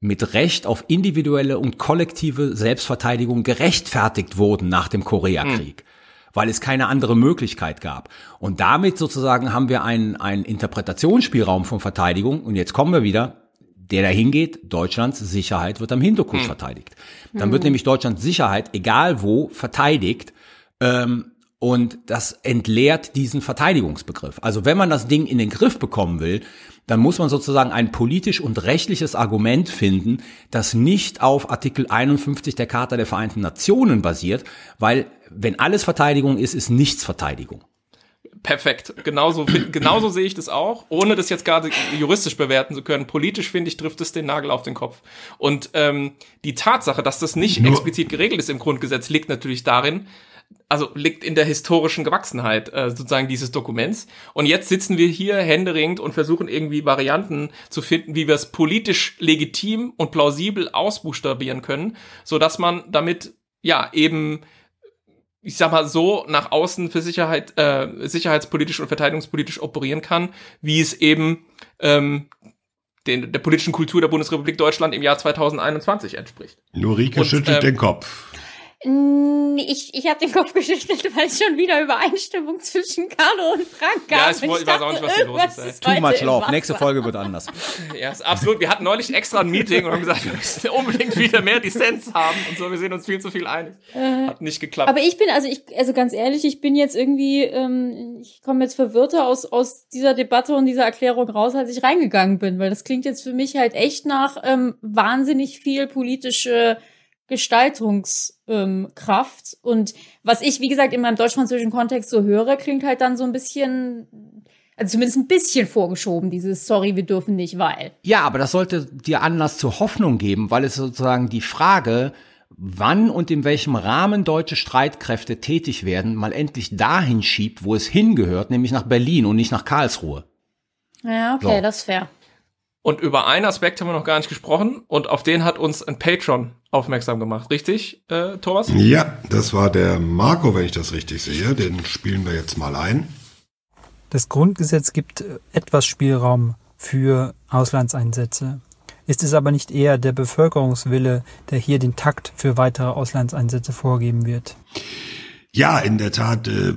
mit Recht auf individuelle und kollektive Selbstverteidigung gerechtfertigt wurden nach dem Koreakrieg. Hm weil es keine andere Möglichkeit gab. Und damit sozusagen haben wir einen, einen Interpretationsspielraum von Verteidigung. Und jetzt kommen wir wieder der dahin geht, Deutschlands Sicherheit wird am Hinterkopf hm. verteidigt. Dann wird hm. nämlich Deutschlands Sicherheit, egal wo, verteidigt. Ähm, und das entleert diesen Verteidigungsbegriff. Also wenn man das Ding in den Griff bekommen will, dann muss man sozusagen ein politisch und rechtliches Argument finden, das nicht auf Artikel 51 der Charta der Vereinten Nationen basiert, weil wenn alles Verteidigung ist, ist nichts Verteidigung. Perfekt. Genauso, genauso sehe ich das auch, ohne das jetzt gerade juristisch bewerten zu können. Politisch, finde ich, trifft es den Nagel auf den Kopf. Und ähm, die Tatsache, dass das nicht Nur explizit geregelt ist im Grundgesetz, liegt natürlich darin, also liegt in der historischen Gewachsenheit äh, sozusagen dieses Dokuments. Und jetzt sitzen wir hier händeringend und versuchen irgendwie Varianten zu finden, wie wir es politisch legitim und plausibel ausbuchstabieren können, so dass man damit ja eben ich sag mal so, nach außen für Sicherheit, äh, sicherheitspolitisch und verteidigungspolitisch operieren kann, wie es eben ähm, den, der politischen Kultur der Bundesrepublik Deutschland im Jahr 2021 entspricht. Nurike schüttelt ähm, den Kopf. Ich, ich habe den Kopf geschüttelt, weil es schon wieder Übereinstimmung zwischen Carlo und Frank gab. Ja, ich, ich, ich weiß auch nicht, was hier los ist. ist Too much love. Nächste Folge wird anders. ja, ist absolut. Wir hatten neulich extra ein Meeting und haben gesagt, wir müssen unbedingt wieder mehr Dissens haben und so. Wir sehen uns viel zu viel einig. Äh, Hat nicht geklappt. Aber ich bin, also ich, also ganz ehrlich, ich bin jetzt irgendwie, ähm, ich komme jetzt verwirrter aus, aus dieser Debatte und dieser Erklärung raus, als ich reingegangen bin, weil das klingt jetzt für mich halt echt nach ähm, wahnsinnig viel politische Gestaltungskraft. Ähm, und was ich, wie gesagt, in meinem deutsch-französischen Kontext so höre, klingt halt dann so ein bisschen, also zumindest ein bisschen vorgeschoben, dieses Sorry, wir dürfen nicht, weil. Ja, aber das sollte dir Anlass zur Hoffnung geben, weil es sozusagen die Frage, wann und in welchem Rahmen deutsche Streitkräfte tätig werden, mal endlich dahin schiebt, wo es hingehört, nämlich nach Berlin und nicht nach Karlsruhe. Ja, okay, so. das ist fair. Und über einen Aspekt haben wir noch gar nicht gesprochen und auf den hat uns ein Patron aufmerksam gemacht. Richtig, äh, Thomas? Ja, das war der Marco, wenn ich das richtig sehe. Den spielen wir jetzt mal ein. Das Grundgesetz gibt etwas Spielraum für Auslandseinsätze. Ist es aber nicht eher der Bevölkerungswille, der hier den Takt für weitere Auslandseinsätze vorgeben wird? Ja, in der Tat, äh,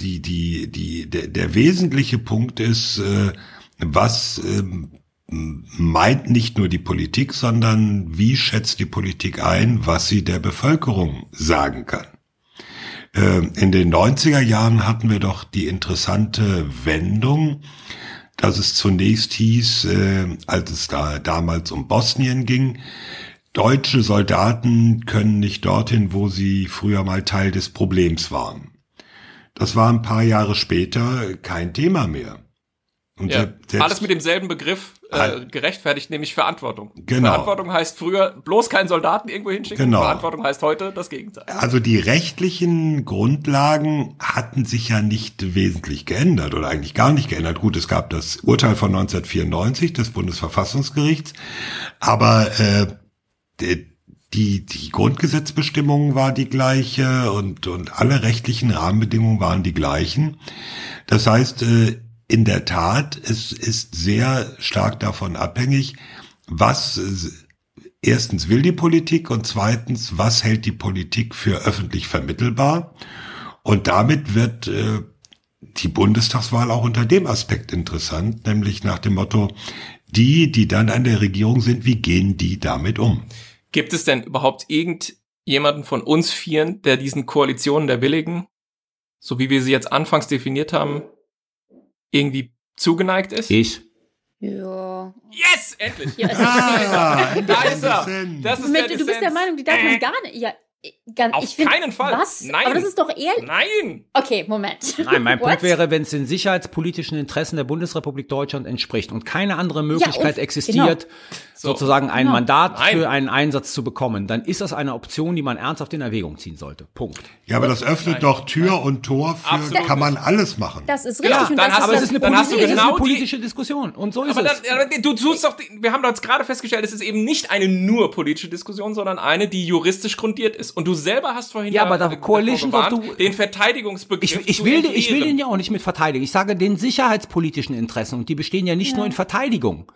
die, die, die, der, der wesentliche Punkt ist, äh, was ähm, meint nicht nur die Politik, sondern wie schätzt die Politik ein, was sie der Bevölkerung sagen kann. äh, in den 90er Jahren hatten wir doch die interessante Wendung, dass es zunächst hieß, äh, als es da damals um Bosnien ging, deutsche Soldaten können nicht dorthin, wo sie früher mal Teil des Problems waren. Das war ein paar Jahre später kein Thema mehr. Und ja, alles mit demselben Begriff äh, gerechtfertigt, nämlich Verantwortung. Genau. Verantwortung heißt früher bloß keinen Soldaten irgendwo hinschicken. Genau. Verantwortung heißt heute das Gegenteil. Also die rechtlichen Grundlagen hatten sich ja nicht wesentlich geändert oder eigentlich gar nicht geändert. Gut, es gab das Urteil von 1994 des Bundesverfassungsgerichts, aber äh, die, die Grundgesetzbestimmung war die gleiche und, und alle rechtlichen Rahmenbedingungen waren die gleichen. Das heißt, äh, in der Tat, es ist sehr stark davon abhängig, was erstens will die Politik und zweitens, was hält die Politik für öffentlich vermittelbar. Und damit wird äh, die Bundestagswahl auch unter dem Aspekt interessant, nämlich nach dem Motto, die, die dann an der Regierung sind, wie gehen die damit um? Gibt es denn überhaupt irgendjemanden von uns Vieren, der diesen Koalitionen der Willigen, so wie wir sie jetzt anfangs definiert haben, irgendwie zugeneigt ist? Ich. Ja. Yes! Endlich! Ja, Ah, da ist er! Das ist Moment, der du bist der. Meinung, die darf man Äh. gar nicht. Ja, ganz, Auf ich find, keinen Fall. Was? Nein. Aber das ist doch ehrlich. Nein! Okay, Moment. Nein, mein? Punkt wäre, wenn es den sicherheitspolitischen Interessen der Bundesrepublik Deutschland entspricht und keine andere Möglichkeit und- existiert, So. sozusagen ein Genau. Mandat Nein. für einen Einsatz zu bekommen, dann ist das eine Option, die man ernsthaft in Erwägung ziehen sollte. Punkt. Ja, aber das öffnet Nein. doch Tür und Tor für, Absolut kann man alles machen. Das ist Genau, richtig. und dann das hast- Aber es ist eine, dann hast du politische, ist genau eine politische Diskussion und so ist Aber, es. dann, aber du tust doch, wir haben doch gerade festgestellt, es ist eben nicht eine nur politische Diskussion, sondern eine, die juristisch grundiert ist. Und du selber hast vorhin Ja, aber da- davor Coalition gewarnt, du- den Verteidigungsbegriff Ich, ich, zu will, den- ich will den ja auch nicht mit verteidigen. Ich sage den sicherheitspolitischen Interessen und die bestehen ja nicht nur in Verteidigung.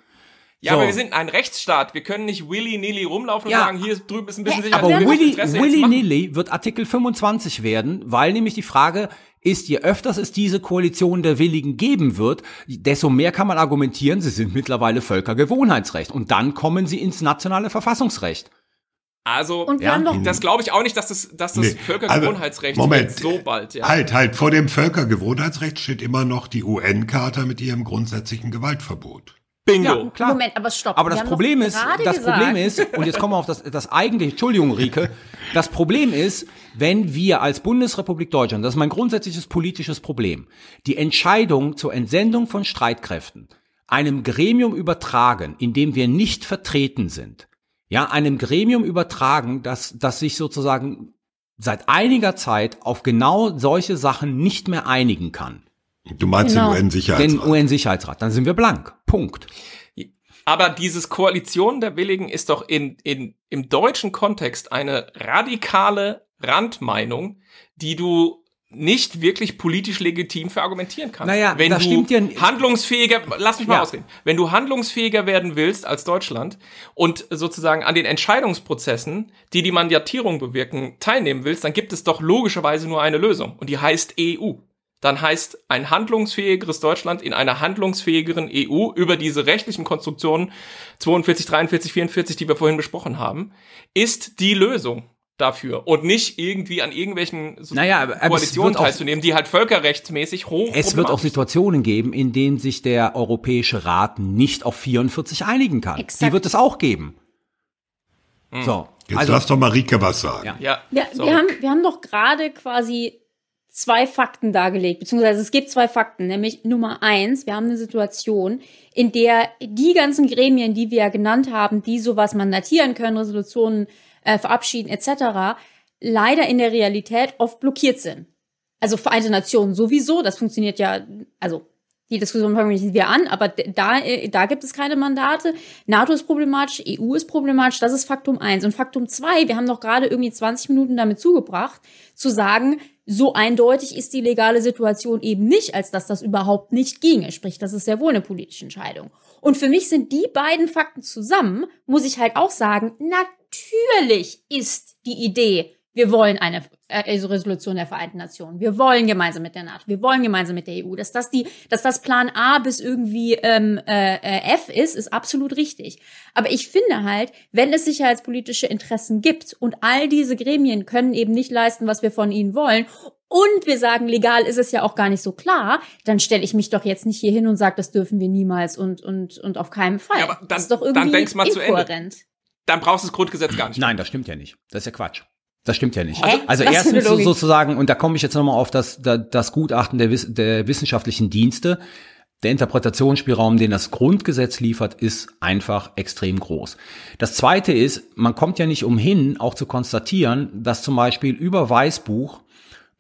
Ja, So. aber wir sind ein Rechtsstaat. Wir können nicht willy-nilly rumlaufen und Ja. sagen, hier drüben ist ein bisschen sicher. Aber doch- Willy, wird Artikel 25 werden, weil nämlich die Frage ist, je öfters es diese Koalition der Willigen geben wird, desto mehr kann man argumentieren, sie sind mittlerweile Völkergewohnheitsrecht. Und dann kommen sie ins nationale Verfassungsrecht. Also, Ja. das glaube ich auch nicht, dass das, dass das Nee, Völkergewohnheitsrecht also, Moment. jetzt so bald, ja. Halt, halt, vor dem Völkergewohnheitsrecht steht immer noch die UN-Charta mit ihrem grundsätzlichen Gewaltverbot. Bingo. Ja, klar. Moment, aber stopp. Aber das Problem ist, das gesagt, Problem ist, und jetzt kommen wir auf das, das eigentliche, Entschuldigung, Rike, das Problem ist, wenn wir als Bundesrepublik Deutschland, das ist mein grundsätzliches politisches Problem, die Entscheidung zur Entsendung von Streitkräften einem Gremium übertragen, in dem wir nicht vertreten sind, ja, einem Gremium übertragen, das, das sich sozusagen seit einiger Zeit auf genau solche Sachen nicht mehr einigen kann. Du meinst Genau. den Den UN-Sicherheitsrat. UN-Sicherheitsrat, dann sind wir blank. Punkt. Aber dieses Koalition der Willigen ist doch in, in, im deutschen Kontext eine radikale Randmeinung, die du nicht wirklich politisch legitim verargumentieren kannst. Naja, wenn das du stimmt ja n- handlungsfähiger, lass mich mal Ja. ausreden, wenn du handlungsfähiger werden willst als Deutschland und sozusagen an den Entscheidungsprozessen, die die Mandatierung bewirken, teilnehmen willst, dann gibt es doch logischerweise nur eine Lösung und die heißt EU. Dann heißt ein handlungsfähigeres Deutschland in einer handlungsfähigeren EU über diese rechtlichen Konstruktionen 42, 43, 44, die wir vorhin besprochen haben, ist die Lösung dafür und nicht irgendwie an irgendwelchen so- Naja, Koalitionen teilzunehmen, die halt völkerrechtsmäßig hoch Es wird auch Situationen geben, in denen sich der Europäische Rat nicht auf 44 einigen kann. Exakt. Die wird es auch geben. So, Jetzt also lass doch Marike was sagen. Ja. Ja, Ja, so. wir, haben, wir haben doch gerade quasi zwei Fakten dargelegt, beziehungsweise es gibt zwei Fakten, nämlich Nummer eins, wir haben eine Situation, in der die ganzen Gremien, die wir ja genannt haben, die sowas mandatieren können, Resolutionen äh, verabschieden etc., leider in der Realität oft blockiert sind. Also Vereinte Nationen sowieso, das funktioniert ja, also die Diskussion fangen wir nicht wieder an, aber da, äh, da gibt es keine Mandate. NATO ist problematisch, EU ist problematisch, das ist Faktum eins. Und Faktum zwei, wir haben doch gerade irgendwie 20 Minuten damit zugebracht, zu sagen, so eindeutig ist die legale Situation eben nicht, als dass das überhaupt nicht ginge. Sprich, das ist sehr wohl eine politische Entscheidung. Und für mich sind die beiden Fakten zusammen, muss ich halt auch sagen, natürlich ist die Idee wir wollen eine äh, Resolution der Vereinten Nationen. Wir wollen gemeinsam mit der NATO. Wir wollen gemeinsam mit der EU. Dass das die, dass das Plan A bis irgendwie ähm, äh, äh F ist, ist absolut richtig. Aber ich finde halt, wenn es sicherheitspolitische Interessen gibt und all diese Gremien können eben nicht leisten, was wir von ihnen wollen und wir sagen, legal ist es ja auch gar nicht so klar, dann stelle ich mich doch jetzt nicht hier hin und sage, das dürfen wir niemals und, und, und auf keinen Fall. Ja, aber dann, das ist doch irgendwie dann denk's mal inkohärent. Zu Ende. Dann brauchst du das Grundgesetz gar nicht. Nein, das stimmt ja nicht. Das ist ja Quatsch. Das stimmt ja nicht. Hä? Also Was erstens sozusagen, und da komme ich jetzt nochmal auf das, das Gutachten der, der wissenschaftlichen Dienste, der Interpretationsspielraum, den das Grundgesetz liefert, ist einfach extrem groß. Das Zweite ist, man kommt ja nicht umhin, auch zu konstatieren, dass zum Beispiel über Weißbuch,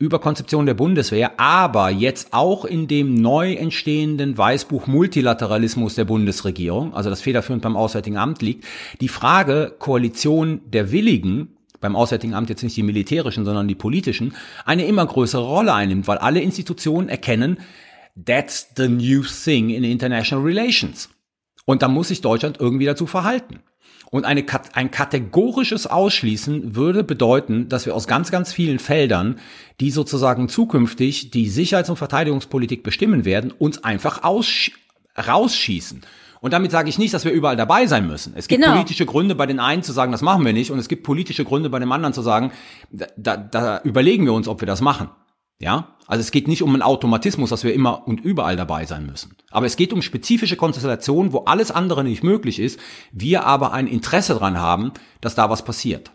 über Konzeption der Bundeswehr, aber jetzt auch in dem neu entstehenden Weißbuch Multilateralismus der Bundesregierung, also das federführend beim Auswärtigen Amt liegt, die Frage Koalition der Willigen beim Auswärtigen Amt jetzt nicht die militärischen, sondern die politischen, eine immer größere Rolle einnimmt, weil alle Institutionen erkennen, that's the new thing in international relations. Und da muss sich Deutschland irgendwie dazu verhalten. Und eine, ein kategorisches Ausschließen würde bedeuten, dass wir aus ganz, ganz vielen Feldern, die sozusagen zukünftig die Sicherheits- und Verteidigungspolitik bestimmen werden, uns einfach rausschießen. Und damit sage ich nicht, dass wir überall dabei sein müssen. Es gibt genau. politische Gründe bei den einen zu sagen, das machen wir nicht. Und es gibt politische Gründe bei dem anderen zu sagen, da, da, da überlegen wir uns, ob wir das machen. Ja, also es geht nicht um einen Automatismus, dass wir immer und überall dabei sein müssen. Aber es geht um spezifische Konstellationen, wo alles andere nicht möglich ist, wir aber ein Interesse dran haben, dass da was passiert.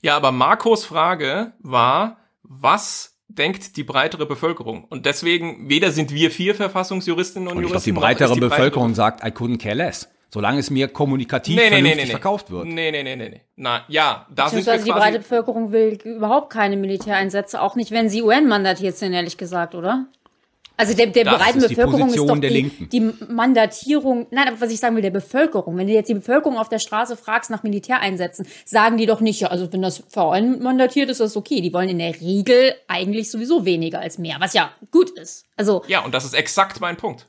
Ja, aber Marcos Frage war, was denkt die breitere Bevölkerung. Und deswegen, weder sind wir vier Verfassungsjuristinnen und, und ich Juristen. Glaub, die breitere die Bevölkerung sagt, I couldn't care less. Solange es mir kommunikativ nee, nee, nee, verkauft wird. Nee, nee, nee, nee, nee. Na, ja, da sind wir quasi die breite Bevölkerung will überhaupt keine Militäreinsätze, auch nicht, wenn sie UN-mandatiert sind, ehrlich gesagt, oder? Also der, der breiten Bevölkerung ist doch die, die, Mandatierung, nein, aber was ich sagen will, der Bevölkerung. Wenn du jetzt die Bevölkerung auf der Straße fragst nach Militäreinsätzen, sagen die doch nicht, ja, also wenn das VN mandatiert ist, ist das okay. Die wollen in der Regel eigentlich sowieso weniger als mehr, was ja gut ist. Also Ja, und das ist exakt mein Punkt.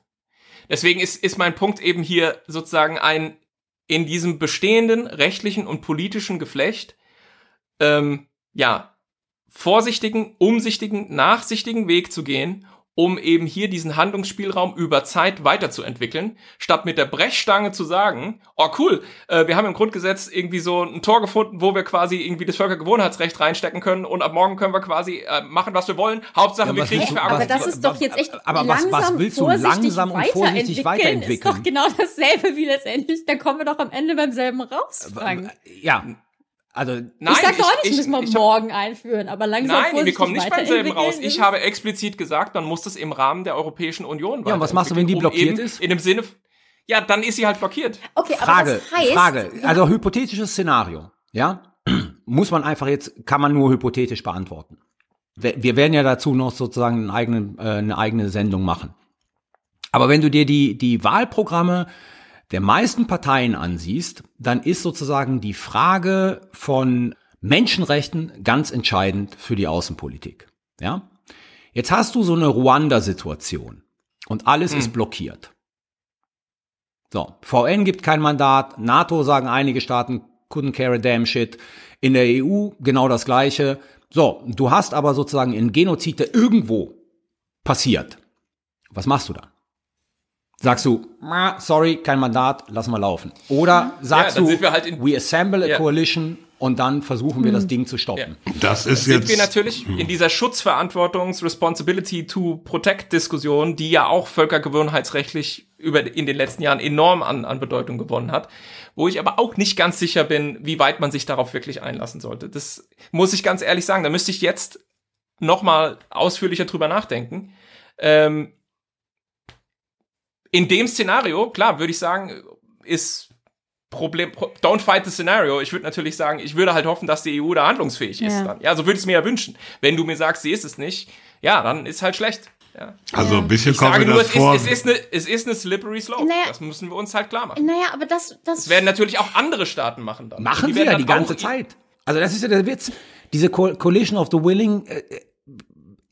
Deswegen ist, ist mein Punkt eben hier sozusagen ein in diesem bestehenden rechtlichen und politischen Geflecht, ähm, ja, vorsichtigen, umsichtigen, nachsichtigen Weg zu gehen um eben hier diesen Handlungsspielraum über Zeit weiterzuentwickeln, statt mit der Brechstange zu sagen, oh cool, äh, wir haben im Grundgesetz irgendwie so ein Tor gefunden, wo wir quasi irgendwie das Völkergewohnheitsrecht reinstecken können und ab morgen können wir quasi äh, machen, was wir wollen. Hauptsache, ja, wir kriegen für Aber das ist doch jetzt echt aber langsam, was, was willst du langsam und vorsichtig weiterentwickeln? Ist doch genau dasselbe wie letztendlich. Da kommen wir doch am Ende beim selben raus, äh, Frank. Ja, also, Nein, ich sag doch nicht, ich, müssen wir ich, morgen einführen, aber langsam Nein, wir kommen nicht beim selben raus. Ich habe explizit gesagt, man muss das im Rahmen der Europäischen Union Ja, und was machst du, wenn die blockiert um ist? In dem Sinne, ja, dann ist sie halt blockiert. Okay, Frage, aber das heißt, Frage, also hypothetisches Szenario, ja, muss man einfach jetzt, kann man nur hypothetisch beantworten. Wir werden ja dazu noch sozusagen eine eigene, äh, eine eigene Sendung machen. Aber wenn du dir die, die Wahlprogramme der meisten Parteien ansiehst, dann ist sozusagen die Frage von Menschenrechten ganz entscheidend für die Außenpolitik. Ja? Jetzt hast du so eine Ruanda-Situation und alles hm. ist blockiert. So, VN gibt kein Mandat, NATO sagen einige Staaten, couldn't care a damn shit. In der EU genau das gleiche. So, du hast aber sozusagen einen Genozid, der irgendwo passiert. Was machst du da? Sagst du, sorry, kein Mandat, lass mal laufen. Oder sagst ja, du, halt we assemble a ja. coalition und dann versuchen wir das Ding zu stoppen. Ja. Das ist jetzt. Sind wir natürlich in dieser Schutzverantwortungs Responsibility to Protect Diskussion, die ja auch völkergewohnheitsrechtlich über in den letzten Jahren enorm an, an Bedeutung gewonnen hat, wo ich aber auch nicht ganz sicher bin, wie weit man sich darauf wirklich einlassen sollte. Das muss ich ganz ehrlich sagen. Da müsste ich jetzt noch mal ausführlicher drüber nachdenken. Ähm, in dem Szenario, klar, würde ich sagen, ist Problem, don't fight the scenario. Ich würde natürlich sagen, ich würde halt hoffen, dass die EU da handlungsfähig ist. Ja, dann. ja so würde ich es mir ja wünschen. Wenn du mir sagst, sie ist es nicht, ja, dann ist halt schlecht. Ja. Also ein bisschen ich kommt sage mir nur, das es vor. Ist, es, ist eine, es ist eine slippery slope. Naja, das müssen wir uns halt klar machen. Naja, aber das, das, das werden natürlich auch andere Staaten machen dann. Machen sie ja die ganze Zeit. Also das ist ja der Witz. Diese Coalition of the Willing äh,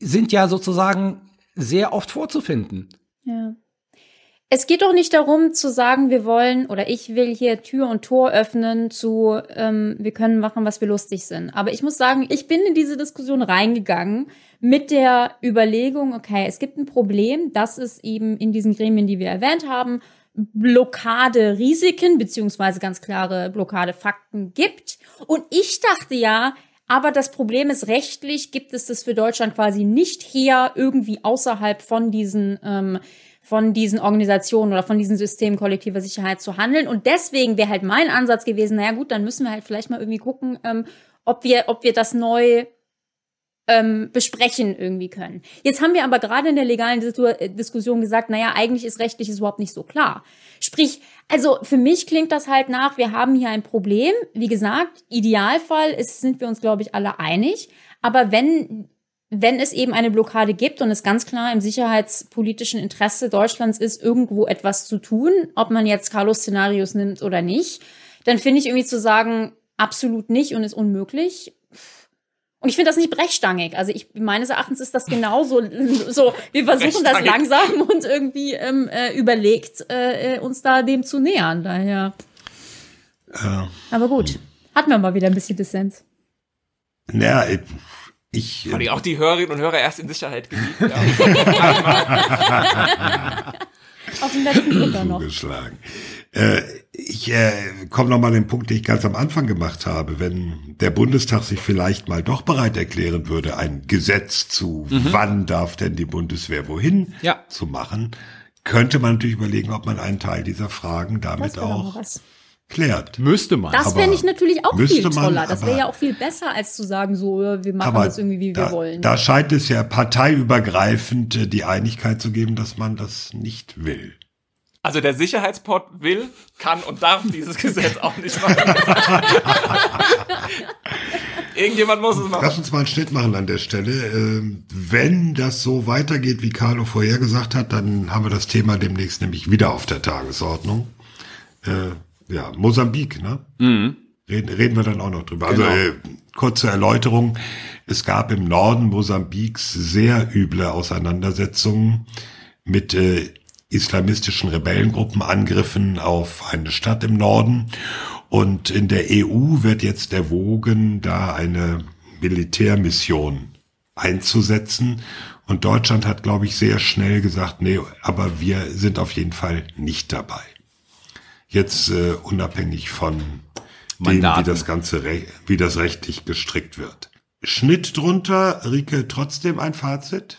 sind ja sozusagen sehr oft vorzufinden. Ja. Es geht doch nicht darum zu sagen, wir wollen oder ich will hier Tür und Tor öffnen zu, ähm, wir können machen, was wir lustig sind. Aber ich muss sagen, ich bin in diese Diskussion reingegangen mit der Überlegung, okay, es gibt ein Problem, dass es eben in diesen Gremien, die wir erwähnt haben, Blockade-Risiken beziehungsweise ganz klare Blockade-Fakten gibt. Und ich dachte ja, aber das Problem ist, rechtlich gibt es das für Deutschland quasi nicht her, irgendwie außerhalb von diesen ähm, von diesen Organisationen oder von diesem System kollektiver Sicherheit zu handeln. Und deswegen wäre halt mein Ansatz gewesen, naja gut, dann müssen wir halt vielleicht mal irgendwie gucken, ähm, ob wir, ob wir das neu ähm, besprechen irgendwie können. Jetzt haben wir aber gerade in der legalen äh, Diskussion gesagt, naja, eigentlich ist rechtlich überhaupt nicht so klar. Sprich, also für mich klingt das halt nach, wir haben hier ein Problem. Wie gesagt, Idealfall ist, sind wir uns, glaube ich, alle einig. Aber wenn wenn es eben eine Blockade gibt und es ganz klar im sicherheitspolitischen Interesse Deutschlands ist, irgendwo etwas zu tun, ob man jetzt Carlos Szenarios nimmt oder nicht, dann finde ich irgendwie zu sagen, absolut nicht und ist unmöglich. Und ich finde das nicht brechstangig. Also ich meines Erachtens ist das genauso so. Wir versuchen das langsam und irgendwie ähm, äh, überlegt, äh, uns da dem zu nähern. Daher. Ja. Aber gut, hatten wir mal wieder ein bisschen Dissens. Ja, ich, Habe ich auch die Hörerinnen und Hörer erst in Sicherheit geliebt. Ja. Auf den letzten Drücker noch. Geschlagen. Äh, ich äh, komme nochmal an den Punkt, den ich ganz am Anfang gemacht habe. Wenn der Bundestag sich vielleicht mal doch bereit erklären würde, ein Gesetz zu, mhm. wann darf denn die Bundeswehr wohin ja. zu machen, könnte man natürlich überlegen, ob man einen Teil dieser Fragen damit auch klärt. Müsste man. Das fände ich natürlich auch viel toller. Man, das wäre ja auch viel besser, als zu sagen, so, wir machen das irgendwie, wie da, wir wollen. Da scheint es ja parteiübergreifend äh, die Einigkeit zu geben, dass man das nicht will. Also der Sicherheitspot will, kann und darf dieses Gesetz auch nicht machen. Irgendjemand muss es machen. Lass uns mal einen Schnitt machen an der Stelle. Ähm, wenn das so weitergeht, wie Carlo vorher gesagt hat, dann haben wir das Thema demnächst nämlich wieder auf der Tagesordnung. Ja, Mosambik, ne? Mhm. Reden, reden wir dann auch noch drüber. Also, genau. Also äh, kurze Erläuterung. Es gab im Norden Mosambiks sehr üble Auseinandersetzungen mit äh, islamistischen Rebellengruppen, Angriffen auf eine Stadt im Norden. Und in der EU wird jetzt erwogen, da eine Militärmission einzusetzen. Und Deutschland hat, glaube ich, sehr schnell gesagt, nee, aber wir sind auf jeden Fall nicht dabei. Jetzt äh, unabhängig von dem, wie das Ganze, wie das rechtlich gestrickt wird. Schnitt drunter, Rike, trotzdem ein Fazit?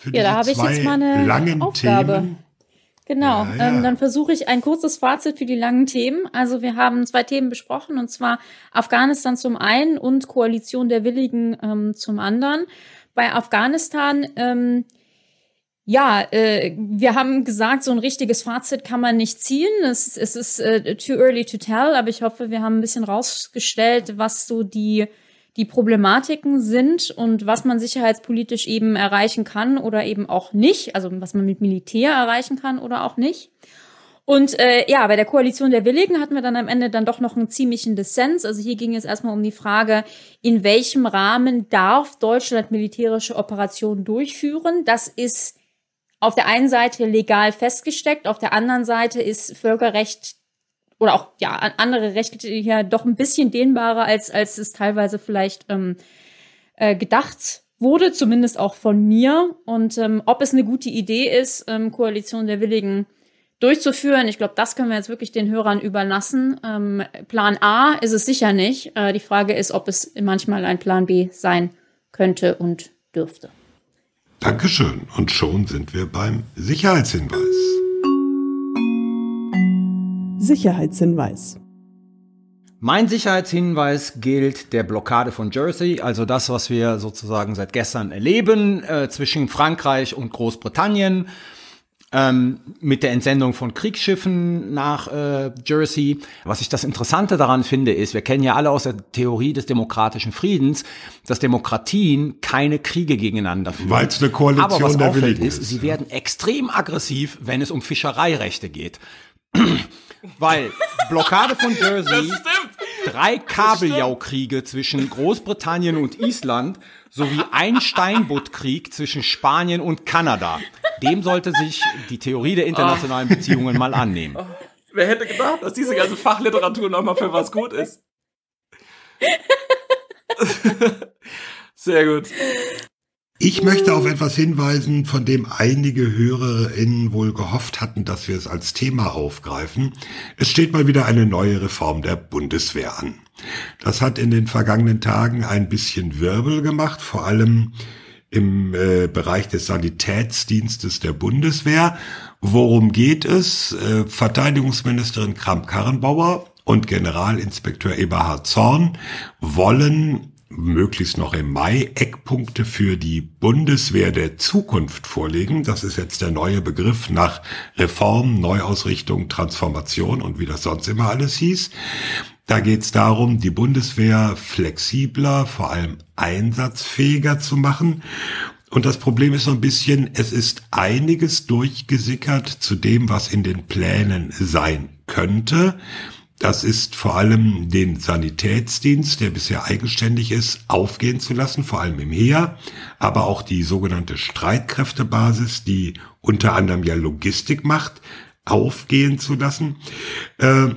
Für ja, da habe ich jetzt mal eine langen Aufgabe. Themen. Genau, ja, ja. Ähm, dann versuche ich ein kurzes Fazit für die langen Themen. Also wir haben zwei Themen besprochen, und zwar Afghanistan zum einen und Koalition der Willigen ähm, zum anderen. Bei Afghanistan ähm, ja, äh, wir haben gesagt, so ein richtiges Fazit kann man nicht ziehen. Es, es ist äh, too early to tell, aber ich hoffe, wir haben ein bisschen rausgestellt, was so die, die Problematiken sind und was man sicherheitspolitisch eben erreichen kann oder eben auch nicht. Also was man mit Militär erreichen kann oder auch nicht. Und äh, ja, bei der Koalition der Willigen hatten wir dann am Ende dann doch noch einen ziemlichen Dissens. Also hier ging es erstmal um die Frage, in welchem Rahmen darf Deutschland militärische Operationen durchführen? Das ist auf der einen Seite legal festgesteckt, auf der anderen Seite ist Völkerrecht oder auch ja andere Rechte ja doch ein bisschen dehnbarer als als es teilweise vielleicht ähm, äh, gedacht wurde, zumindest auch von mir. Und ähm, ob es eine gute Idee ist, ähm, Koalition der Willigen durchzuführen, ich glaube, das können wir jetzt wirklich den Hörern überlassen. Ähm, Plan A ist es sicher nicht. Äh, die Frage ist, ob es manchmal ein Plan B sein könnte und dürfte. Dankeschön. Und schon sind wir beim Sicherheitshinweis. Sicherheitshinweis. Mein Sicherheitshinweis gilt der Blockade von Jersey, also das, was wir sozusagen seit gestern erleben äh, zwischen Frankreich und Großbritannien ähm, mit der Entsendung von Kriegsschiffen nach äh, Jersey. Was ich das Interessante daran finde, ist, wir kennen ja alle aus der Theorie des demokratischen Friedens, dass Demokratien keine Kriege gegeneinander führen. Weil es eine Koalition Aber was der auffällt ist, ist, sie ja. werden extrem aggressiv, wenn es um Fischereirechte geht. Weil Blockade von Jersey, drei Kabeljaukriege zwischen Großbritannien und Island sowie ein Steinbuttkrieg zwischen Spanien und Kanada. Dem sollte sich die Theorie der internationalen Beziehungen mal annehmen. Oh, wer hätte gedacht, dass diese ganze Fachliteratur nochmal für was gut ist? Sehr gut. Ich möchte auf etwas hinweisen, von dem einige HörerInnen wohl gehofft hatten, dass wir es als Thema aufgreifen. Es steht mal wieder eine neue Reform der Bundeswehr an. Das hat in den vergangenen Tagen ein bisschen Wirbel gemacht, vor allem im äh, Bereich des Sanitätsdienstes der Bundeswehr. Worum geht es? Äh, Verteidigungsministerin Kramp-Karrenbauer und Generalinspekteur Eberhard Zorn wollen möglichst noch im Mai Eckpunkte für die Bundeswehr der Zukunft vorlegen. Das ist jetzt der neue Begriff nach Reform, Neuausrichtung, Transformation und wie das sonst immer alles hieß. Da geht es darum, die Bundeswehr flexibler, vor allem einsatzfähiger zu machen. Und das Problem ist so ein bisschen, es ist einiges durchgesickert zu dem, was in den Plänen sein könnte. Das ist vor allem den Sanitätsdienst, der bisher eigenständig ist, aufgehen zu lassen, vor allem im Heer, aber auch die sogenannte Streitkräftebasis, die unter anderem ja Logistik macht, aufgehen zu lassen. Äh,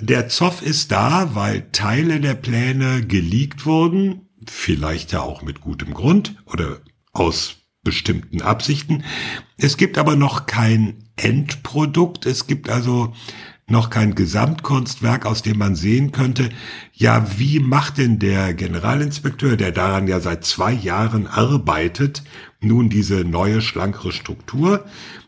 der Zoff ist da, weil Teile der Pläne geleakt wurden, vielleicht ja auch mit gutem Grund oder aus bestimmten Absichten. Es gibt aber noch kein Endprodukt. Es gibt also noch kein Gesamtkunstwerk, aus dem man sehen könnte, ja, wie macht denn der Generalinspekteur, der daran ja seit zwei Jahren arbeitet, nun diese neue, schlankere Struktur?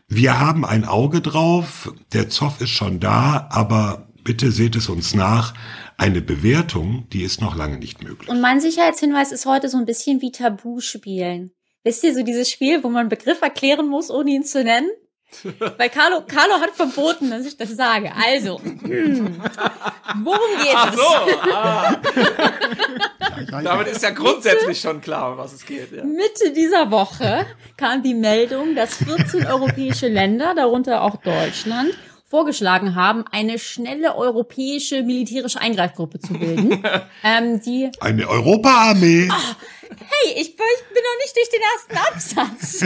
Wir haben ein Auge drauf, der Zoff ist schon da, aber bitte seht es uns nach, eine Bewertung, die ist noch lange nicht möglich. Und mein Sicherheitshinweis ist heute so ein bisschen wie Tabu spielen. Wisst ihr, so dieses Spiel, wo man einen Begriff erklären muss, ohne ihn zu nennen? Weil Carlo, Carlo hat verboten, dass ich das sage. Also, hm, worum geht Ach es? so, ah. Damit ist ja grundsätzlich schon klar, um was es geht. Ja. Mitte dieser Woche kam die Meldung, dass 14 europäische Länder, darunter auch Deutschland, vorgeschlagen haben, eine schnelle europäische militärische Eingreifgruppe zu bilden. ähm, die eine Europaarmee. Oh, hey, ich, ich bin noch nicht durch den ersten Absatz.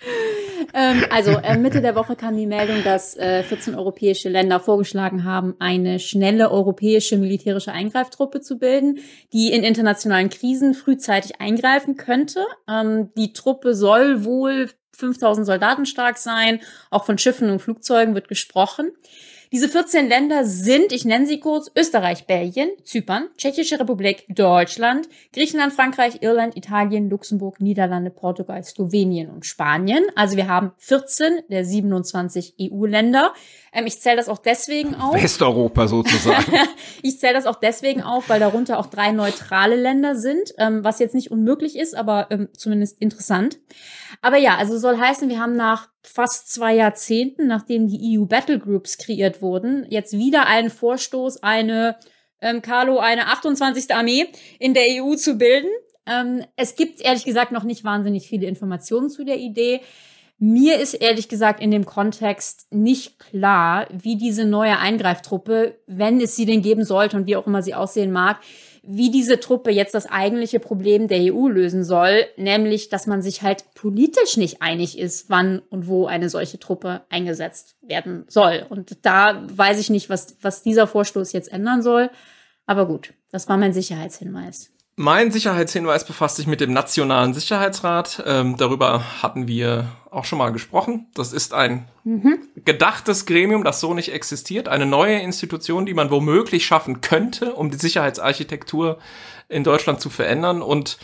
ähm, also äh, Mitte der Woche kam die Meldung, dass äh, 14 europäische Länder vorgeschlagen haben, eine schnelle europäische militärische Eingreiftruppe zu bilden, die in internationalen Krisen frühzeitig eingreifen könnte. Ähm, die Truppe soll wohl 5000 Soldaten stark sein. Auch von Schiffen und Flugzeugen wird gesprochen. Diese 14 Länder sind, ich nenne sie kurz, Österreich, Belgien, Zypern, Tschechische Republik, Deutschland, Griechenland, Frankreich, Irland, Italien, Luxemburg, Niederlande, Portugal, Slowenien und Spanien. Also wir haben 14 der 27 EU-Länder. Ähm, ich zähle das auch deswegen auf. Westeuropa sozusagen. ich zähle das auch deswegen auf, weil darunter auch drei neutrale Länder sind, ähm, was jetzt nicht unmöglich ist, aber ähm, zumindest interessant. Aber ja, also soll heißen, wir haben nach fast zwei Jahrzehnten, nachdem die EU Battle Groups kreiert wurden, jetzt wieder einen Vorstoß, eine ähm, Carlo, eine 28. Armee in der EU zu bilden. Ähm, es gibt ehrlich gesagt noch nicht wahnsinnig viele Informationen zu der Idee. Mir ist ehrlich gesagt in dem Kontext nicht klar, wie diese neue Eingreiftruppe, wenn es sie denn geben sollte und wie auch immer sie aussehen mag, wie diese Truppe jetzt das eigentliche Problem der EU lösen soll, nämlich, dass man sich halt politisch nicht einig ist, wann und wo eine solche Truppe eingesetzt werden soll. Und da weiß ich nicht, was, was dieser Vorstoß jetzt ändern soll. Aber gut, das war mein Sicherheitshinweis. Mein Sicherheitshinweis befasst sich mit dem Nationalen Sicherheitsrat. Ähm, darüber hatten wir auch schon mal gesprochen. Das ist ein mhm. gedachtes Gremium, das so nicht existiert. Eine neue Institution, die man womöglich schaffen könnte, um die Sicherheitsarchitektur in Deutschland zu verändern und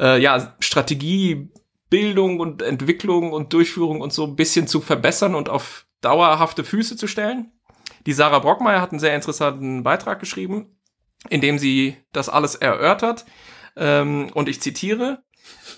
äh, ja, Strategiebildung und Entwicklung und Durchführung und so ein bisschen zu verbessern und auf dauerhafte Füße zu stellen. Die Sarah Brockmeier hat einen sehr interessanten Beitrag geschrieben indem sie das alles erörtert. Ähm, und ich zitiere,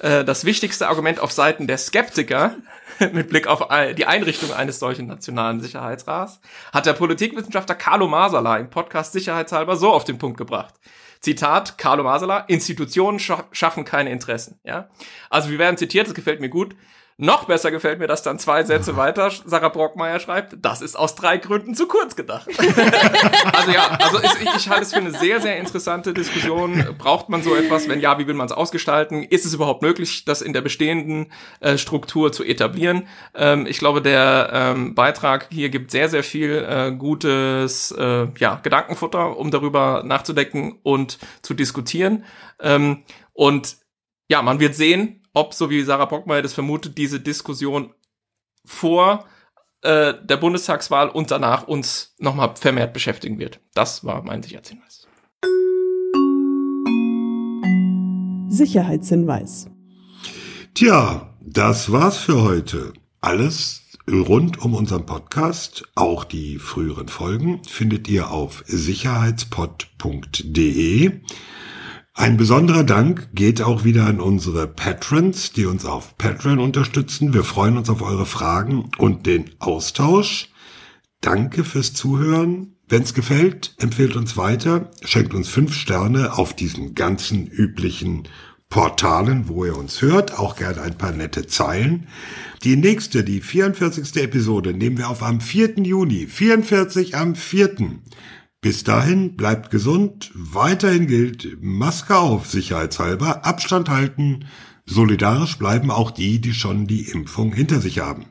äh, das wichtigste Argument auf Seiten der Skeptiker mit Blick auf die Einrichtung eines solchen nationalen Sicherheitsrats hat der Politikwissenschaftler Carlo Masala im Podcast Sicherheitshalber so auf den Punkt gebracht. Zitat Carlo Masala, Institutionen scha schaffen keine Interessen. Ja? Also wir werden zitiert, das gefällt mir gut. Noch besser gefällt mir das dann zwei Sätze weiter. Sarah Brockmeier schreibt, das ist aus drei Gründen zu kurz gedacht. also ja, also ich, ich halte es für eine sehr, sehr interessante Diskussion. Braucht man so etwas? Wenn ja, wie will man es ausgestalten? Ist es überhaupt möglich, das in der bestehenden äh, Struktur zu etablieren? Ähm, ich glaube, der ähm, Beitrag hier gibt sehr, sehr viel äh, gutes äh, ja, Gedankenfutter, um darüber nachzudenken und zu diskutieren. Ähm, und ja, man wird sehen, ob, so wie Sarah Bockmeier das vermutet, diese Diskussion vor äh, der Bundestagswahl und danach uns nochmal vermehrt beschäftigen wird. Das war mein Sicherheitshinweis. Sicherheitshinweis. Tja, das war's für heute. Alles rund um unseren Podcast, auch die früheren Folgen, findet ihr auf sicherheitspod.de. Ein besonderer Dank geht auch wieder an unsere Patrons, die uns auf Patreon unterstützen. Wir freuen uns auf eure Fragen und den Austausch. Danke fürs Zuhören. Wenn es gefällt, empfehlt uns weiter, schenkt uns fünf Sterne auf diesen ganzen üblichen Portalen, wo ihr uns hört, auch gerne ein paar nette Zeilen. Die nächste, die 44. Episode, nehmen wir auf am 4. Juni. 44 am 4. Bis dahin bleibt gesund, weiterhin gilt Maske auf, sicherheitshalber, Abstand halten, solidarisch bleiben auch die, die schon die Impfung hinter sich haben.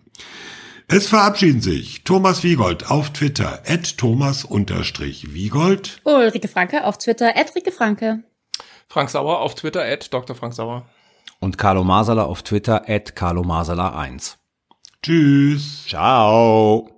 Es verabschieden sich Thomas Wiegold auf Twitter, at Thomas-Wiegold. Ulrike Franke auf Twitter, at Rike Franke. Frank Sauer auf Twitter, at Dr. Frank Sauer. Und Carlo Masala auf Twitter, at Carlo Masala 1. Tschüss. Ciao.